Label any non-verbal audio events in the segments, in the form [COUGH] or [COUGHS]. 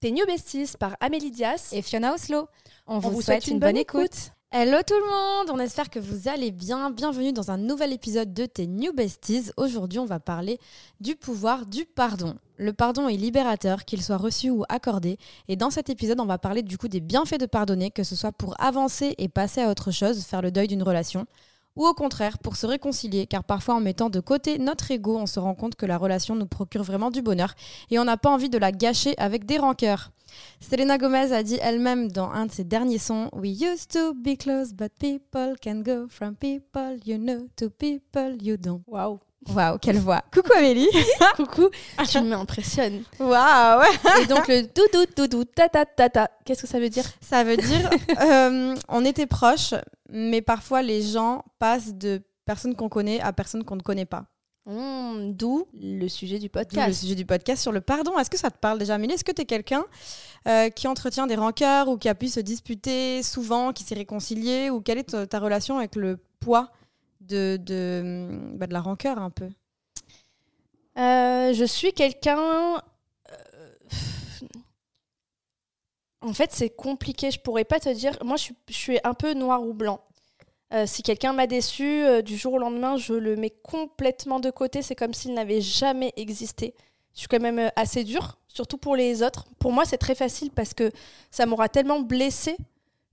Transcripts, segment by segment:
T'es New Besties par Amélie Dias et Fiona Oslo. On, vous, souhaite, une, bonne, écoute. Hello tout le monde, on espère que vous allez bien. Bienvenue dans un nouvel épisode de Tes New Besties. Aujourd'hui, on va parler du pouvoir du pardon. Le pardon est libérateur, qu'il soit reçu ou accordé. Et dans cet épisode, on va parler du coup des bienfaits de pardonner, que ce soit pour avancer et passer à autre chose, faire le deuil d'une relation, ou au contraire pour se réconcilier, car parfois en mettant de côté notre ego, on se rend compte que la relation nous procure vraiment du bonheur et on n'a pas envie de la gâcher avec des rancœurs. Selena Gomez a dit elle-même dans un de ses derniers sons We used to be close, but people can go from people you know to people you don't. Waouh! Waouh, quelle voix. Coucou Amélie. [LAUGHS] Coucou, tu [LAUGHS] m'impressionnes. Waouh. Et donc le doudou doudou ta ta ta ta, qu'est-ce que ça veut dire? Ça veut dire [LAUGHS] euh, on était proches, mais parfois les gens passent de personnes qu'on connaît à personnes qu'on ne connaît pas. Mmh, d'où le sujet du podcast. Le sujet du podcast sur le pardon. Est-ce que ça te parle déjà, Amélie? Est-ce que tu es quelqu'un euh, qui entretient des rancœurs ou qui a pu se disputer souvent, qui s'est réconcilié? Ou quelle est ta relation avec le poids? De, de, bah, de la rancœur un peu euh, Je suis quelqu'un. Euh, en fait, c'est compliqué. Je pourrais pas te dire. Moi, je suis, je suis un peu noir ou blanc. Euh, si quelqu'un m'a déçu, du jour au lendemain, je le mets complètement de côté. C'est comme s'il n'avait jamais existé. Je suis quand même assez dure, surtout pour les autres. Pour moi, c'est très facile parce que ça m'aura tellement blessée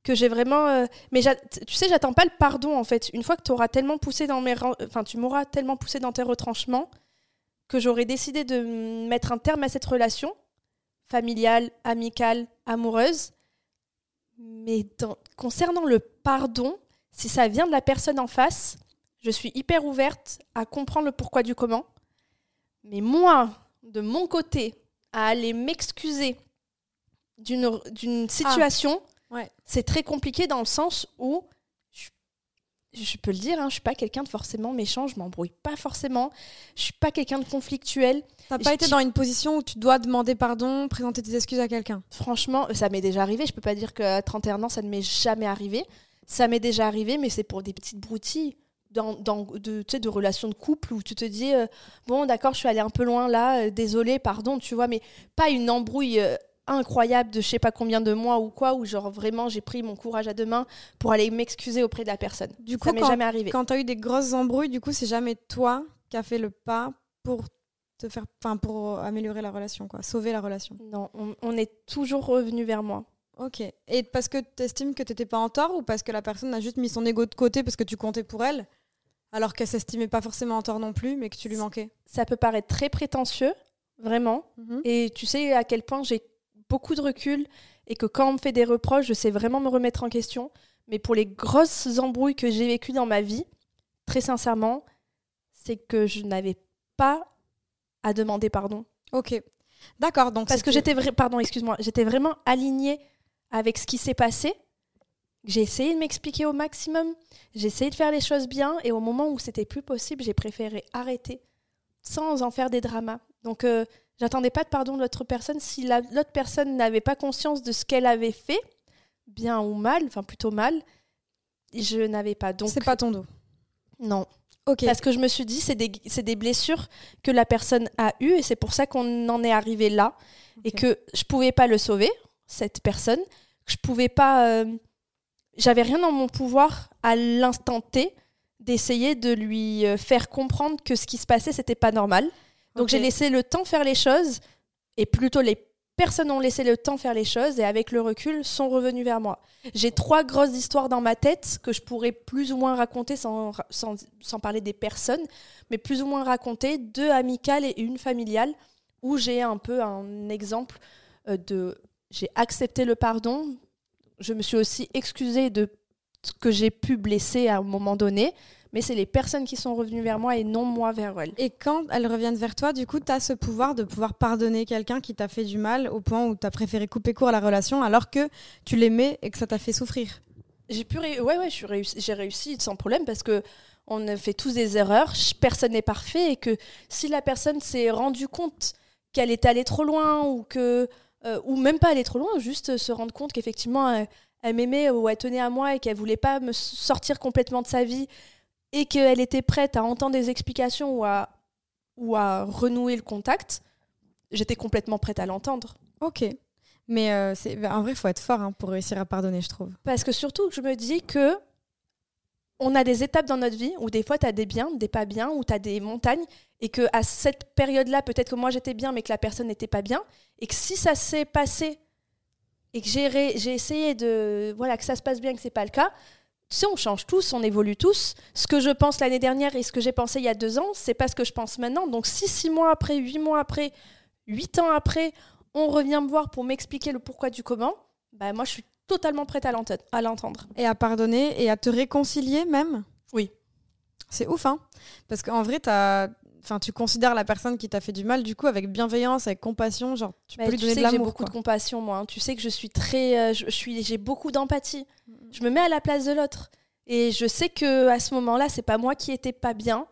que j'ai vraiment. Euh, mais tu sais, j'attends pas le pardon en fait. Une fois que auras tellement poussé dans mes, enfin, tu m'auras tellement poussé dans tes retranchements que j'aurais décidé de mettre un terme à cette relation familiale, amicale, amoureuse. Mais concernant le pardon, si ça vient de la personne en face, je suis hyper ouverte à comprendre le pourquoi du comment. Mais moi, de mon côté, à aller m'excuser d'une situation. C'est très compliqué dans le sens où, je, peux le dire, hein, je suis pas quelqu'un de forcément méchant, je m'embrouille pas forcément, je suis pas quelqu'un de conflictuel. T'as pas été dans une position où tu dois demander pardon, présenter tes excuses à quelqu'un? Franchement, ça m'est déjà arrivé. Je peux pas dire qu'à 31 ans, ça ne m'est jamais arrivé. Ça m'est déjà arrivé, mais c'est pour des petites broutilles. Dans, dans, de, de relations de couple où tu te dis euh, bon d'accord je suis allée un peu loin là euh, désolé pardon tu vois mais pas une embrouille euh, incroyable de je sais pas combien de mois ou quoi, où genre vraiment j'ai pris mon courage à deux mains pour aller m'excuser auprès de la personne. Du coup, ça m'est jamais arrivé. Quand tu as eu des grosses embrouilles, du coup, c'est jamais toi qui as fait le pas pour te faire, enfin, pour améliorer la relation, quoi, sauver la relation? Non, on, est toujours revenu vers moi. Ok. Et parce que tu estimes que tu n'étais pas en tort ou parce que la personne a juste mis son ego de côté parce que tu comptais pour elle, alors qu'elle s'estimait pas forcément en tort non plus, mais que tu lui manquais? Ça peut paraître très prétentieux, vraiment. Mhm. Et tu sais à quel point j'ai beaucoup de recul et que quand on me fait des reproches, je sais vraiment me remettre en question. Mais pour les grosses embrouilles que j'ai vécues dans ma vie, très sincèrement, c'est que je n'avais pas à demander pardon. Ok. D'accord. Donc Parce que j'étais pardon, excuse-moi, j'étais vraiment alignée avec ce qui s'est passé. J'ai essayé de m'expliquer au maximum. J'ai essayé de faire les choses bien. Et au moment où c'était plus possible, j'ai préféré arrêter sans en faire des dramas. Donc, euh, J'attendais pas de pardon de l'autre personne si l'autre personne n'avait pas conscience de ce qu'elle avait fait, bien ou mal, enfin plutôt mal. Je n'avais pas. Donc c'est pas ton dos. Non. Ok. Parce que je me suis dit c'est des, des blessures que la personne a eues et c'est pour ça qu'on en est arrivé là et que je pouvais pas le sauver cette personne. Je pouvais pas. Euh, j'avais rien dans mon pouvoir à l'instant T d'essayer de lui euh, faire comprendre que ce qui se passait c'était pas normal donc j'ai laissé le temps faire les choses, et plutôt les personnes ont laissé le temps faire les choses, et avec le recul, sont revenus vers moi. J'ai trois grosses histoires dans ma tête que je pourrais plus ou moins raconter sans, sans, sans parler des personnes, mais plus ou moins raconter, deux amicales et une familiale, où j'ai un peu un exemple euh, de... J'ai accepté le pardon, je me suis aussi excusée de ce que j'ai pu blesser à un moment donné, mais c'est les personnes qui sont revenues vers moi et non moi vers elles. Et quand elles reviennent vers toi, du coup, tu as ce pouvoir de pouvoir pardonner quelqu'un qui t'a fait du mal au point où tu as préféré couper court à la relation alors que tu l'aimais et que ça t'a fait souffrir. J'ai pu ouais ouais, j'ai réussi, réussi sans problème parce que on fait tous des erreurs, personne n'est parfait et que si la personne s'est rendue compte qu'elle est allée trop loin ou que euh, ou même pas aller trop loin, juste se rendre compte qu'effectivement elle, elle m'aimait ou elle tenait à moi et qu'elle voulait pas me sortir complètement de sa vie et qu'elle était prête à entendre des explications ou à, ou à renouer le contact, j'étais complètement prête à l'entendre. Ok. Mais euh, c'est en vrai, il faut être fort hein, pour réussir à pardonner, je trouve. Parce que surtout, je me dis que on a des étapes dans notre vie où des fois tu as des biens, des pas bien, où tu as des montagnes, et que à cette période-là, peut-être que moi j'étais bien, mais que la personne n'était pas bien, et que si ça s'est passé et que j'ai essayé de voilà que ça se passe bien, que c'est pas le cas, tu sais, on change tous, on évolue tous. Ce que je pense l'année dernière et ce que j'ai pensé il y a deux ans, c'est pas ce que je pense maintenant. Donc si six mois après, huit mois après, huit ans après, on revient me voir pour m'expliquer le pourquoi du comment, bah moi je suis totalement prête à l'entendre. Et à pardonner et à te réconcilier même? Oui. C'est ouf, hein? Parce qu'en vrai, t'as... Enfin, tu considères la personne qui t'a fait du mal, du coup, avec bienveillance, avec compassion, genre, tu Mais peux lui tu donner sais de que j'ai l'amour. beaucoup quoi. de compassion, moi. hein. Tu sais que je suis très, euh, je, je suis, j'ai beaucoup d'empathie. Je me mets à la place de l'autre, et je sais que à ce moment-là, c'est pas moi qui étais pas bien.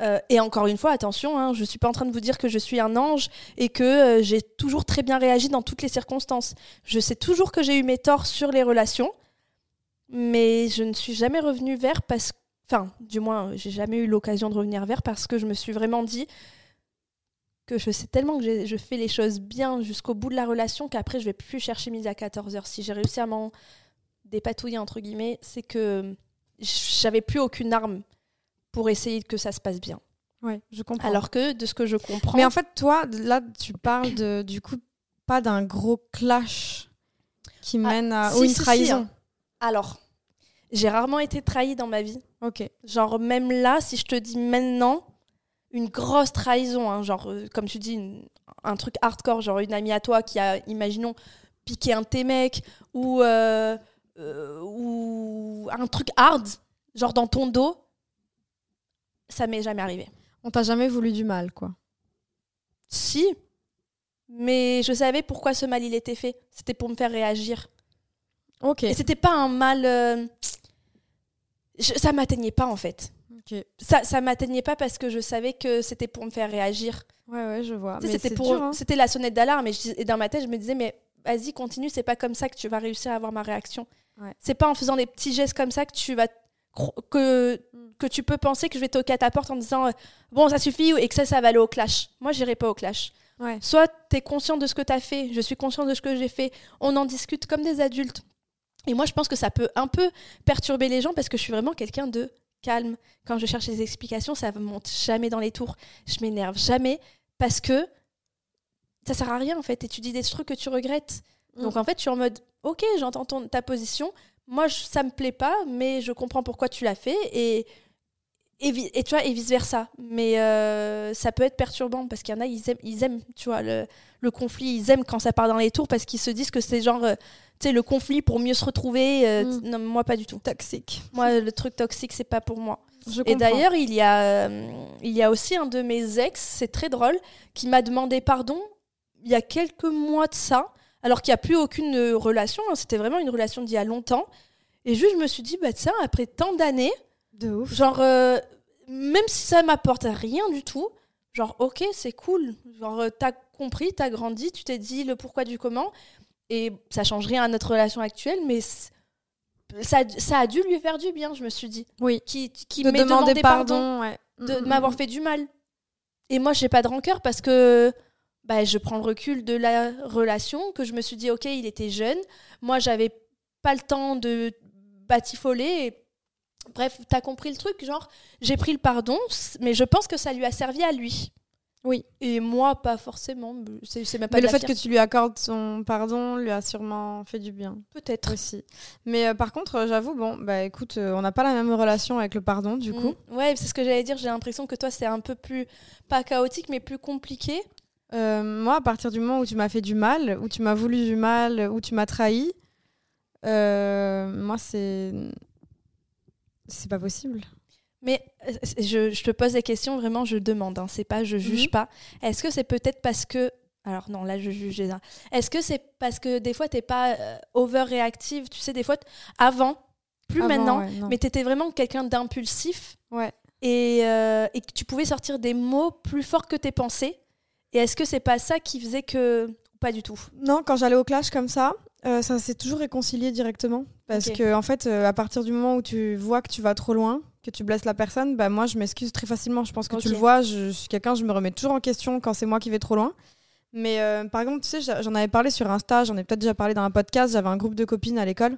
Euh, et encore une fois, attention, hein, je suis pas en train de vous dire que je suis un ange et que euh, j'ai toujours très bien réagi dans toutes les circonstances. Je sais toujours que j'ai eu mes torts sur les relations, mais je ne suis jamais revenue vers parce enfin, du moins, j'ai jamais eu l'occasion de revenir vers parce que je me suis vraiment dit que je sais tellement que je fais les choses bien jusqu'au bout de la relation qu'après je vais plus chercher midi à 14h. Si j'ai réussi à m'en dépatouiller, entre guillemets, c'est que j'avais plus aucune arme pour essayer que ça se passe bien. Ouais, je comprends. Alors que de ce que je comprends, Mais en fait, toi, là, tu parles de, du coup, pas d'un gros clash qui Ah, mène à. si, ou une si, si, trahison. hein. alors, j'ai rarement été trahie dans ma vie. Ok. Genre, même là, si je te dis maintenant, une grosse trahison, hein, genre, euh, comme tu dis, une- un truc hardcore, genre une amie à toi qui a, imaginons, piqué un de tes mecs, ou, euh, euh, ou un truc hard, genre dans ton dos, ça m'est jamais arrivé. On t'a jamais voulu du mal, quoi. Si, mais je savais pourquoi ce mal il était fait. C'était pour me faire réagir. Ok. Et c'était pas un mal. euh, je- ça m'atteignait pas en fait. Ça, ça m'atteignait pas parce que je savais que c'était pour me faire réagir. Ouais, ouais, je vois. Tu sais, Mais C'était pour, hein. c'était la sonnette d'alarme. Et, je dis- et dans ma tête, je me disais, mais vas-y, continue. C'est pas comme ça que tu vas réussir à avoir ma réaction. Ouais. C'est pas en faisant des petits gestes comme ça que tu vas que Mm. que tu peux penser que je vais toquer à ta porte en disant euh, bon ça suffit et que ça ça va aller au clash. Moi, j'irai pas au clash. Ouais. Soit tu es conscient de ce que tu as fait, je suis conscient de ce que j'ai fait, on en discute comme des adultes. Et moi, je pense que ça peut un peu perturber les gens parce que je suis vraiment quelqu'un de calme. Quand je cherche des explications, ça ne monte jamais dans les tours. Je m'énerve jamais parce que ça sert à rien en fait. Et tu dis des trucs que tu regrettes. Donc Mm. en fait, je suis en mode ok, j'entends ta position. Moi, je- ça me plaît pas, mais je comprends pourquoi tu l'as fait. Et, et, et tu vois, et vice versa. Mais euh, ça peut être perturbant parce qu'il y en a, ils aiment, ils aiment tu vois, le, le conflit. Ils aiment quand ça part dans les tours parce qu'ils se disent que c'est genre, euh, tu sais, le conflit pour mieux se retrouver. euh, Mm. Non, moi, pas du tout. Toxique. Moi, le truc toxique, c'est pas pour moi. Je Et d'ailleurs, il y a, il y a aussi un de mes ex, c'est très drôle, qui m'a demandé pardon il y a quelques mois de ça, alors qu'il n'y a plus aucune relation. hein, C'était vraiment une relation d'il y a longtemps. Et juste, je me suis dit, bah ça, après tant d'années, De ouf. genre, euh, même si ça m'apporte rien du tout, genre, ok, c'est cool. Genre, euh, t'as compris, t'as grandi, tu t'es dit le pourquoi du comment. Et ça change rien à notre relation actuelle, mais ça, ça a dû lui faire du bien, je me suis dit. Oui. Qui, qui de m'ait demander demandé pardon, pardon ouais. de Mm, mm, m'avoir mm. fait du mal. Et moi, j'ai pas de rancœur parce que bah, je prends le recul de la relation, que je me suis dit, ok, il était jeune. Moi, j'avais pas le temps de batifoler. Et... Bref, t'as compris le truc, genre, j'ai pris le pardon, mais je pense que ça lui a servi à lui. Oui. Et moi, pas forcément. C'est c'est même pas Mais de le fait que tu lui accordes son pardon lui a sûrement fait du bien Peut-être. aussi. Mais euh, par contre, euh, j'avoue, bon, bah écoute, euh, on n'a pas la même relation avec le pardon, du coup. Mm. Ouais, c'est ce que j'allais dire. J'ai l'impression que toi, c'est un peu plus, pas chaotique, mais plus compliqué. Euh, moi, à partir du moment où tu m'as fait du mal, où tu m'as voulu du mal, où tu m'as trahi, moi, c'est. C'est pas possible. Mais euh, je, je te pose des questions, vraiment, je demande. Hein, c'est pas, je juge Mhm. pas. Est-ce que c'est peut-être parce que. Alors non, là, je juge déjà. Est-ce que c'est parce que des fois, t'es pas euh, over-réactive Tu sais, des fois, avant, plus Avant, maintenant, ouais, mais t'étais vraiment quelqu'un d'impulsif Ouais. et, euh, et que tu pouvais sortir des mots plus forts que tes pensées. Et est-ce que c'est pas ça qui faisait que. Pas du tout? Non, quand j'allais au clash comme ça, euh, ça s'est toujours réconcilié directement. Parce Ok. que, en fait, euh, à partir du moment où tu vois que tu vas trop loin, que tu blesses la personne, bah, moi, je m'excuse très facilement. Je pense que tu le vois, je, je suis quelqu'un, je me remets toujours en question quand c'est moi qui vais trop loin. Mais euh, par exemple, tu sais, j'en avais parlé sur Insta, j'en ai peut-être déjà parlé dans un podcast. J'avais un groupe de copines à l'école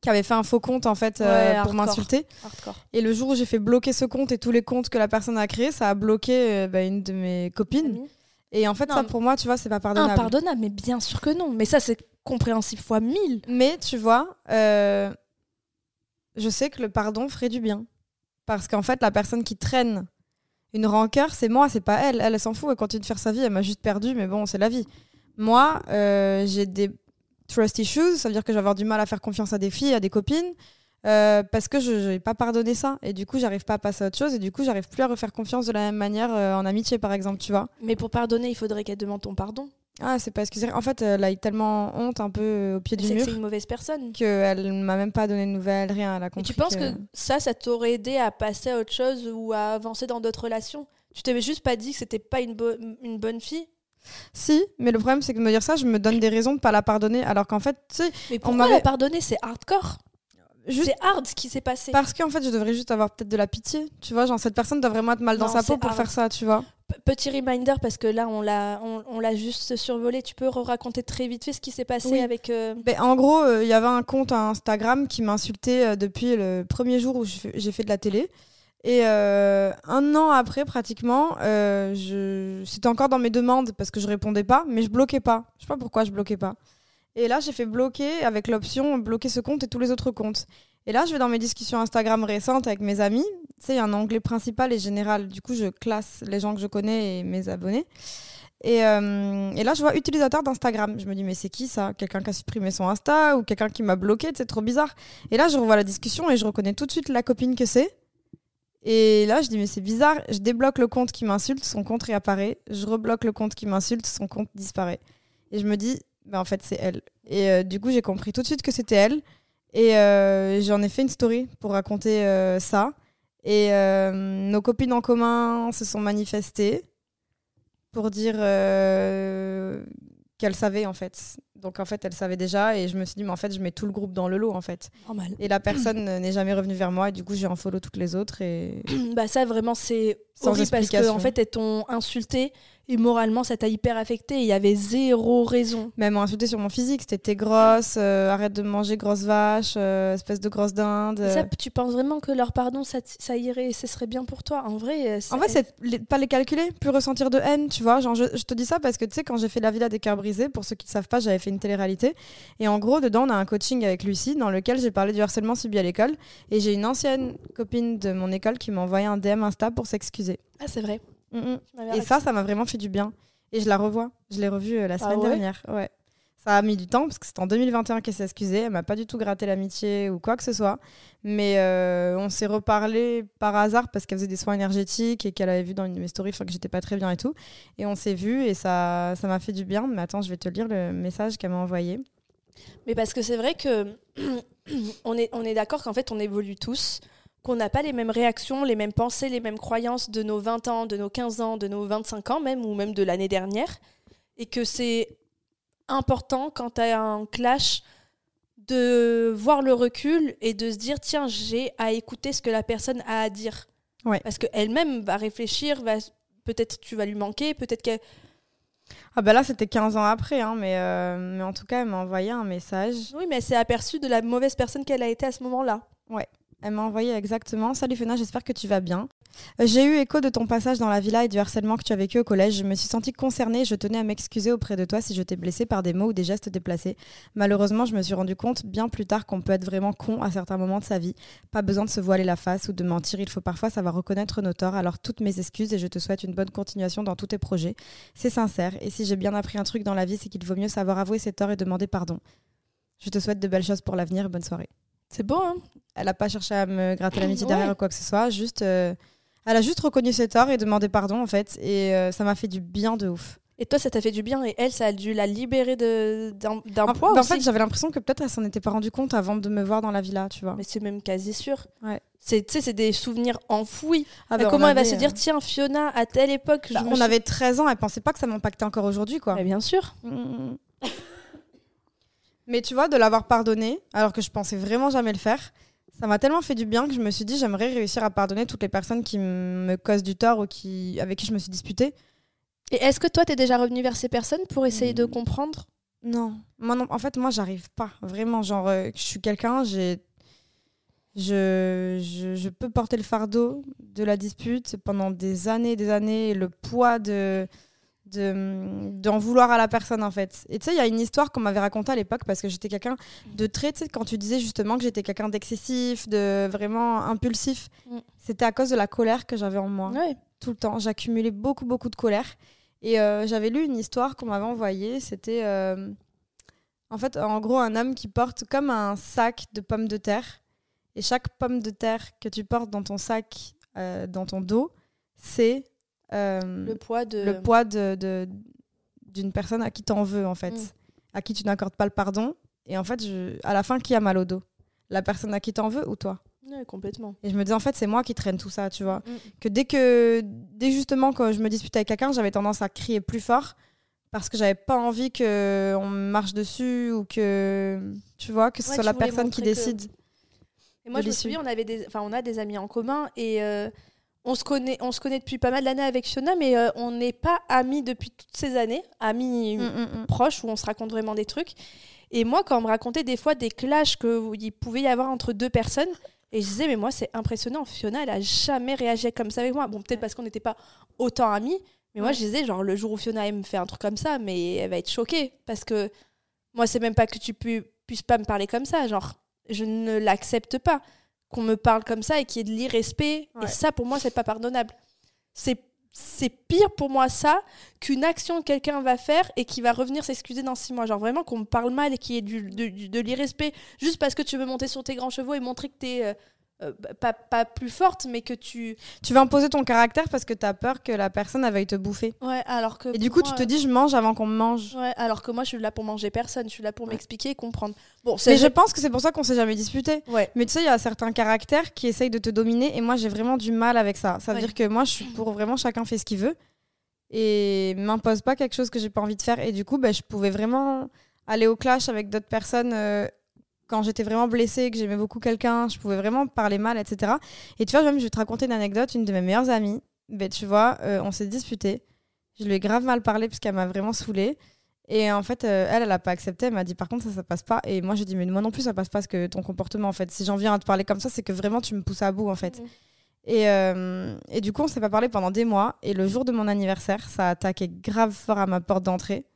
qui avait fait un faux compte en fait euh, pour m'insulter. Et le jour où j'ai fait bloquer ce compte et tous les comptes que la personne a créés, ça a bloqué euh, bah, une de mes copines. Et en fait, Non, ça pour moi, tu vois, c'est pas pardonnable. Impardonnable, mais bien sûr que non. Mais ça, c'est compréhensible fois mille. Mais tu vois, euh, je sais que le pardon ferait du bien. Parce qu'en fait, la personne qui traîne une rancœur, c'est moi, c'est pas elle. Elle, elle s'en fout, elle continue de faire sa vie, elle m'a juste perdu, mais bon, c'est la vie. Moi, euh, j'ai des trust issues, ça veut dire que je vais avoir du mal à faire confiance à des filles, à des copines, euh, parce que je n'ai pas pardonné ça. Et du coup, j'arrive pas à passer à autre chose, et du coup, j'arrive plus à refaire confiance de la même manière euh, en amitié, par exemple, tu vois. Mais pour pardonner, il faudrait qu'elle demande ton pardon. Ah, c'est pas excusé. En fait, elle a eu tellement honte un peu euh, au pied du que mur c'est une mauvaise personne. qu'elle m'a même pas donné de nouvelles, rien. Elle a Et compris tu penses que... que ça, ça t'aurait aidé à passer à autre chose ou à avancer dans d'autres relations? Tu t'avais juste pas dit que c'était pas une, bo- une bonne fille? Si, mais le problème, c'est que de me dire ça, je me donne des raisons de pas la pardonner, alors qu'en fait, tu sais, Mais pourquoi m'avait- la pardonner? C'est hardcore. Juste C'est hard ce qui s'est passé. parce qu'en fait, je devrais juste avoir peut-être de la pitié, tu vois, genre cette personne doit vraiment être mal dans Non, sa peau pour hard. faire ça, tu vois. P- Petit reminder parce que là on l'a on, on l'a juste survolé. Tu peux raconter très vite fait ce qui s'est passé Oui. avec. euh, Ben, en gros, euh, il y avait un compte Instagram qui m'insultait euh, depuis le premier jour où j'ai fait- de la télé. Et un an après, pratiquement, je... c'était encore dans mes demandes parce que je répondais pas, mais je bloquais pas. Je sais pas pourquoi je bloquais pas. Et là, j'ai fait bloquer avec l'option bloquer ce compte et tous les autres comptes. Et là, je vais dans mes discussions Instagram récentes avec mes amis. Tu sais, il y a un onglet principal et général. Du coup, je classe les gens que je connais et mes abonnés. Et, euh, et là, je vois utilisateur d'Instagram. Je me dis, mais c'est qui ça? Quelqu'un qui a supprimé son Insta ou quelqu'un qui m'a bloqué C'est trop bizarre. Et là, je revois la discussion et je reconnais tout de suite la copine que c'est. Et là, je dis, mais c'est bizarre. Je débloque le compte qui m'insulte, son compte réapparaît. Je rebloque le compte qui m'insulte, son compte disparaît. Et je me dis, en fait, c'est elle. Et euh, du coup, j'ai compris tout de suite que c'était elle. Et euh, j'en ai fait une story pour raconter euh, ça. Et nos copines en commun se sont manifestées pour dire qu'elles savaient en fait. Donc en fait, elles savaient déjà et je me suis dit mais en fait, je mets tout le groupe dans le lot en fait. Normal. Et la personne euh, [CLEARS THROAT] n'est jamais revenue vers moi et du coup, j'ai un follow toutes les autres et [CLEARS THROAT] bah ça vraiment c'est horrible parce que explication. en fait elles t'ont insulté et moralement ça t'a hyper affecté. Il y avait zéro raison. même insulté sur mon physique, c'était t'es grosse, euh, arrête de manger grosse vache, euh, espèce de grosse dinde. Ça, tu penses vraiment que leur pardon ça, irait et ce serait bien pour toi? En vrai. euh, En fait, c'est pas les calculer, plus ressentir de haine, tu vois? Genre, je, je te dis ça parce que tu sais, quand j'ai fait la Villa des cœurs brisés, pour ceux qui ne savent pas, j'avais fait une télé-réalité. Et en gros, dedans, on a un coaching avec Lucie dans lequel j'ai parlé du harcèlement subi à l'école. Et j'ai une ancienne copine de mon école qui m'a envoyé un DM Insta pour s'excuser. Ah c'est vrai. Mm, mm. Et ça, ça m'a vraiment fait du bien. Et je la revois. Je l'ai revue euh, la semaine ouais? dernière. Ouais. Ça a mis du temps parce que c'était en 2021 qu'elle s'est excusée. Elle m'a pas du tout gratté l'amitié ou quoi que ce soit. Mais euh, on s'est reparlé par hasard parce qu'elle faisait des soins énergétiques et qu'elle avait vu dans une de mes stories que j'étais pas très bien et tout. Et on s'est vu et ça ça m'a fait du bien. Mais attends, je vais te lire le message qu'elle m'a envoyé. Mais parce que c'est vrai que [CLEARS THROAT] on est, on est d'accord qu'en fait on évolue tous, qu'on n'a pas les mêmes réactions, les mêmes pensées, les mêmes croyances de nos 20 ans, de nos 15 ans, de nos 25 ans même, ou même de l'année dernière. Et que c'est important quand tu as un clash de voir le recul et de se dire tiens j'ai à écouter ce que la personne a à dire. Ouais. Parce qu'elle-même va réfléchir, va peut-être tu vas lui manquer, peut-être qu'elle Ah bah là, c'était 15 ans après. Hein, mais, euh, mais en tout cas, elle m'a envoyé un message. oui mais elle s'est aperçue de la mauvaise personne qu'elle a été à ce moment-là. Elle m'a envoyé exactement Salut Fena, j'espère que tu vas bien. Euh, J'ai eu écho de ton passage dans la villa et du harcèlement que tu as vécu au collège. Je me suis sentie concernée et je tenais à m'excuser auprès de toi si je t'ai blessée par des mots ou des gestes déplacés. Malheureusement, je me suis rendu compte bien plus tard qu'on peut être vraiment con à certains moments de sa vie. Pas besoin de se voiler la face ou de mentir, il faut parfois savoir reconnaître nos torts. Alors toutes mes excuses et je te souhaite une bonne continuation dans tous tes projets. C'est sincère et si j'ai bien appris un truc dans la vie, c'est qu'il vaut mieux savoir avouer ses torts et demander pardon. Je te souhaite de belles choses pour l'avenir bonne soirée. C'est beau hein Elle n'a pas cherché à me gratter l'amitié Ouais. derrière ou quoi que ce soit. Juste, euh, elle a juste reconnu ses torts et demandé pardon, en fait. Et euh, ça m'a fait du bien de ouf. Et toi, ça t'a fait du bien et elle, ça a dû la libérer d'un poids bah, en aussi. fait, j'avais l'impression que peut-être elle s'en était pas rendu compte avant de me voir dans la villa, tu vois. Mais c'est même quasi sûr. Ouais. C'est, tu sais, c'est des souvenirs enfouis. Ah bah, comment elle va se euh, dire, tiens, Fiona, à telle époque, bah, on avait 13 ans, elle pensait pas que ça m'impactait encore aujourd'hui, quoi. Mais bien sûr. Mm. [LAUGHS] Mais tu vois, de l'avoir pardonné, alors que je pensais vraiment jamais le faire, ça m'a tellement fait du bien que je me suis dit, j'aimerais réussir à pardonner toutes les personnes qui me causent du tort ou qui, avec qui je me suis disputée. Et est-ce que toi, tu es déjà revenu vers ces personnes pour essayer de Hmm. comprendre? Non. Moi, non. En fait, moi, j'arrive pas. Vraiment, genre, euh, je suis quelqu'un, j'ai. Je, je, je peux porter le fardeau de la dispute pendant des années, des années, et le poids de de- d'en vouloir à la personne en fait. Et tu sais, il y a une histoire qu'on m'avait racontée à l'époque parce que j'étais quelqu'un de très, tu sais, quand tu disais justement que j'étais quelqu'un d'excessif, de vraiment impulsif, Mm. c'était à cause de la colère que j'avais en moi tout le temps. J'accumulais beaucoup, beaucoup de colère. Et euh, j'avais lu une histoire qu'on m'avait envoyée. C'était euh, en fait, en gros, un homme qui porte comme un sac de pommes de terre. Et chaque pomme de terre que tu portes dans ton sac, euh, dans ton dos, c'est Le poids de. le poids de, de- d'une personne à qui t'en veux, en fait. Mm. À qui tu n'accordes pas le pardon. Et en fait, je, à la fin, qui a mal au dos? La personne à qui t'en veux ou toi? Ouais, complètement. et je me dis, en fait, c'est moi qui traîne tout ça, tu vois. Mm. Que dès que, dès justement, quand je me disputais avec quelqu'un, j'avais tendance à crier plus fort parce que j'avais pas envie que on marche dessus ou que, tu vois, que ce Ouais, soit la personne qui que- décide. Et moi, je me souviens, on, avait des... enfin, on a des amis en commun et euh, on, se connaît, on se connaît depuis pas mal d'années avec Fiona, mais euh, on n'est pas amis depuis toutes ces années, amis Mm, mm, mm. proches où on se raconte vraiment des trucs. Et moi, quand on me racontait des fois des clashs qu'il pouvait y avoir entre deux personnes, et je disais, mais moi, c'est impressionnant, Fiona, elle a jamais réagi comme ça avec moi. Bon, peut-être parce qu'on n'était pas autant amis, mais moi, je disais, genre, le jour où Fiona elle me fait un truc comme ça, mais elle va être choquée. Parce que moi, c'est même pas que tu pu- puisses pas me parler comme ça. Genre, je ne l'accepte pas qu'on me parle comme ça et qu'il y ait de l'irrespect. Ouais. Et ça, pour moi, c'est pas pardonnable. C'est c'est pire pour moi ça qu'une action que quelqu'un va faire et qui va revenir s'excuser dans six mois. Genre vraiment qu'on me parle mal et qu'il y ait du, de, de l'irrespect juste parce que tu veux monter sur tes grands chevaux et montrer que tu es pas, pas plus forte, mais que tu... Tu vas imposer ton caractère parce que tu as peur que la personne elle veuille te bouffer. Ouais, alors que... Et du coup, moi, tu te dis, je mange avant qu'on me mange. Ouais, alors que moi, je suis là pour manger personne. Je suis là pour Ouais. m'expliquer et comprendre. Bon, Mais je pense que c'est pour ça qu'on s'est jamais disputé. Ouais. Mais tu sais, il y a certains caractères qui essayent de te dominer et moi j'ai vraiment du mal avec ça. Ça veut Ouais. dire que moi je suis pour vraiment chacun fait ce qu'il veut et m'impose pas quelque chose que j'ai pas envie de faire. Et du coup, bah, je pouvais vraiment aller au clash avec d'autres personnes euh, quand j'étais vraiment blessée, que j'aimais beaucoup quelqu'un. Je pouvais vraiment parler mal, etc. Et tu vois, même je vais te raconter une anecdote. Une de mes meilleures amies, ben, tu vois, euh, on s'est disputé. Je lui ai grave mal parlé parce qu'elle m'a vraiment saoulée. Et en fait, euh, elle, elle a pas accepté. Elle m'a dit, par contre, ça, ça passe pas. Et moi, j'ai dit, mais moi non plus, ça passe pas parce que ton comportement, en fait, si j'en viens à te parler comme ça, c'est que vraiment, tu me pousses à bout, en fait. Mhm. Et, euh, et du coup, on s'est pas parlé pendant des mois. Et le jour de mon anniversaire, ça a attaqué grave fort à ma porte d'entrée.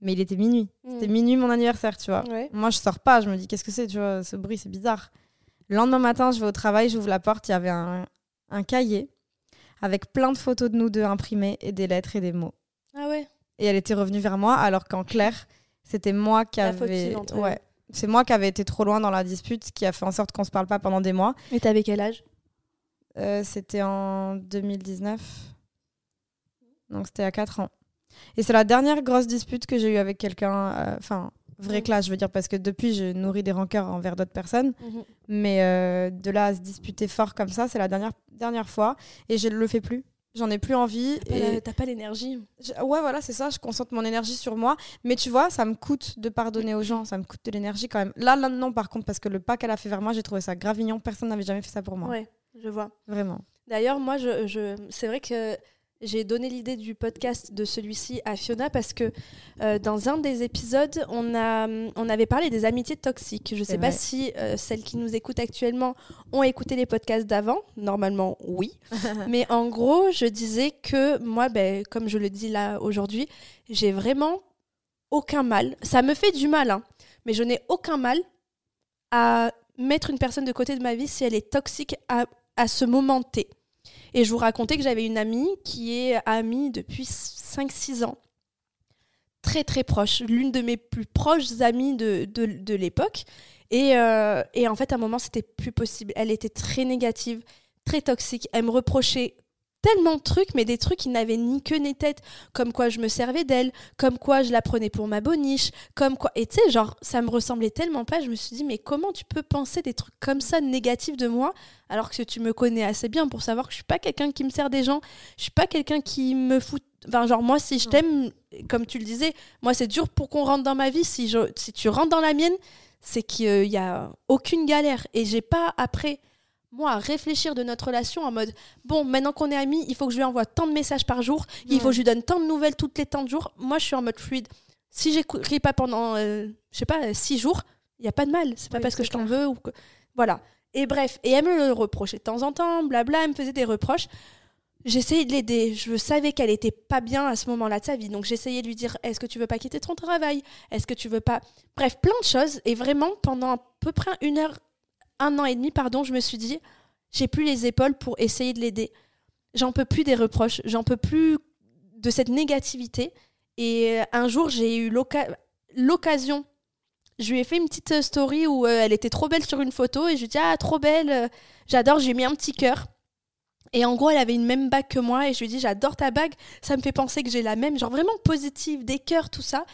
Mais il était minuit. C'était Mm. minuit mon anniversaire, tu vois. Ouais. Moi, je sors pas. Je me dis, qu'est-ce que c'est, tu vois, ce bruit, c'est bizarre. Le lendemain matin, je vais au travail, j'ouvre la porte. Il y avait un, un cahier avec plein de photos de nous deux imprimées et des lettres et des mots. Ah ouais Et elle était revenue vers moi, alors qu'en clair, c'était moi qui La elles. Ouais. C'est moi qui avais été trop loin dans la dispute, qui a fait en sorte qu'on se parle pas pendant des mois. Et t'avais quel âge? Euh, c'était en 2019. Donc c'était à 4 ans. Et c'est la dernière grosse dispute que j'ai eue avec quelqu'un. euh, Enfin, vrai Mm. clash, je veux dire, parce que depuis, je nourris des rancœurs envers d'autres personnes. Mhm. Mais euh, de là à se disputer fort comme ça, c'est la dernière, dernière fois. Et je ne le fais plus. J'en ai plus envie. T'as Et pas l'énergie. je- ouais, voilà, c'est ça. Je concentre mon énergie sur moi. Mais tu vois, ça me coûte de pardonner aux gens. Ça me coûte de l'énergie quand même. Là, là, non, par contre, parce que le pas qu'elle a fait vers moi, j'ai trouvé ça gravignon. Personne n'avait jamais fait ça pour moi. Ouais, je vois. Vraiment. D'ailleurs, moi, je, je- c'est vrai que j'ai donné l'idée du podcast de celui-ci à Fiona parce que euh, dans un des épisodes, on, a, on avait parlé des amitiés toxiques. Je ne sais pas si euh, celles qui nous écoutent actuellement ont écouté les podcasts d'avant. Normalement, oui. [LAUGHS] Mais en gros, je disais que moi, ben, comme je le dis là aujourd'hui, j'ai vraiment aucun mal. Ça me fait du mal, hein, mais je n'ai aucun mal à mettre une personne de côté de ma vie si elle est toxique à, à ce moment T. Et je vous racontais que j'avais une amie qui est amie depuis 5-6 ans. Très très proche, l'une de mes plus proches amies de, de, l'époque. Et, euh, et en fait, à un moment, c'était plus possible. Elle était très négative, très toxique. Elle me reprochait tellement de trucs, mais des trucs qui n'avaient ni queue ni tête. Comme quoi je me servais d'elle, comme quoi je la prenais pour ma boniche, comme quoi. Et tu sais, genre, ça me ressemblait tellement pas. Je me suis dit, mais comment tu peux penser des trucs comme ça négatifs de moi alors que tu me connais assez bien pour savoir que je suis pas quelqu'un qui me sert des gens, je suis pas quelqu'un qui me fout. Enfin, genre, moi, si je Non. t'aime, comme tu le disais, moi, c'est dur pour qu'on rentre dans ma vie. Si, je, si tu rentres dans la mienne, c'est qu'il y a aucune galère. Et j'ai pas, après, moi, à réfléchir de notre relation en mode bon, maintenant qu'on est amis, il faut que je lui envoie tant de messages par jour, il faut que je lui donne tant de nouvelles toutes les temps de jours. Moi, je suis en mode fluide. Si j'écris pas pendant, euh, je sais pas, six jours, il y a pas de mal. C'est pas Oui, parce que je t'en veux ou que. Voilà. Et bref, et elle me le reprochait de temps en temps, blabla, elle me faisait des reproches. J'essayais de l'aider. Je savais qu'elle était pas bien à ce moment-là de sa vie. Donc j'essayais de lui dire est-ce que tu veux pas quitter ton travail? Est-ce que tu veux pas? Bref, plein de choses. Et vraiment, pendant à peu près une heure, un an et demi, pardon, je me suis dit j'ai plus les épaules pour essayer de l'aider. J'en peux plus des reproches. J'en peux plus de cette négativité. Et euh, un jour, j'ai eu l'occasion. Je lui ai fait une petite euh, story où euh, elle était trop belle sur une photo et je lui ai dit ah trop belle, j'adore. J'ai mis un petit cœur. Et en gros, elle avait une même bague que moi et je lui ai dit j'adore ta bague, ça me fait penser que j'ai la même, genre vraiment positive, des cœurs, tout ça.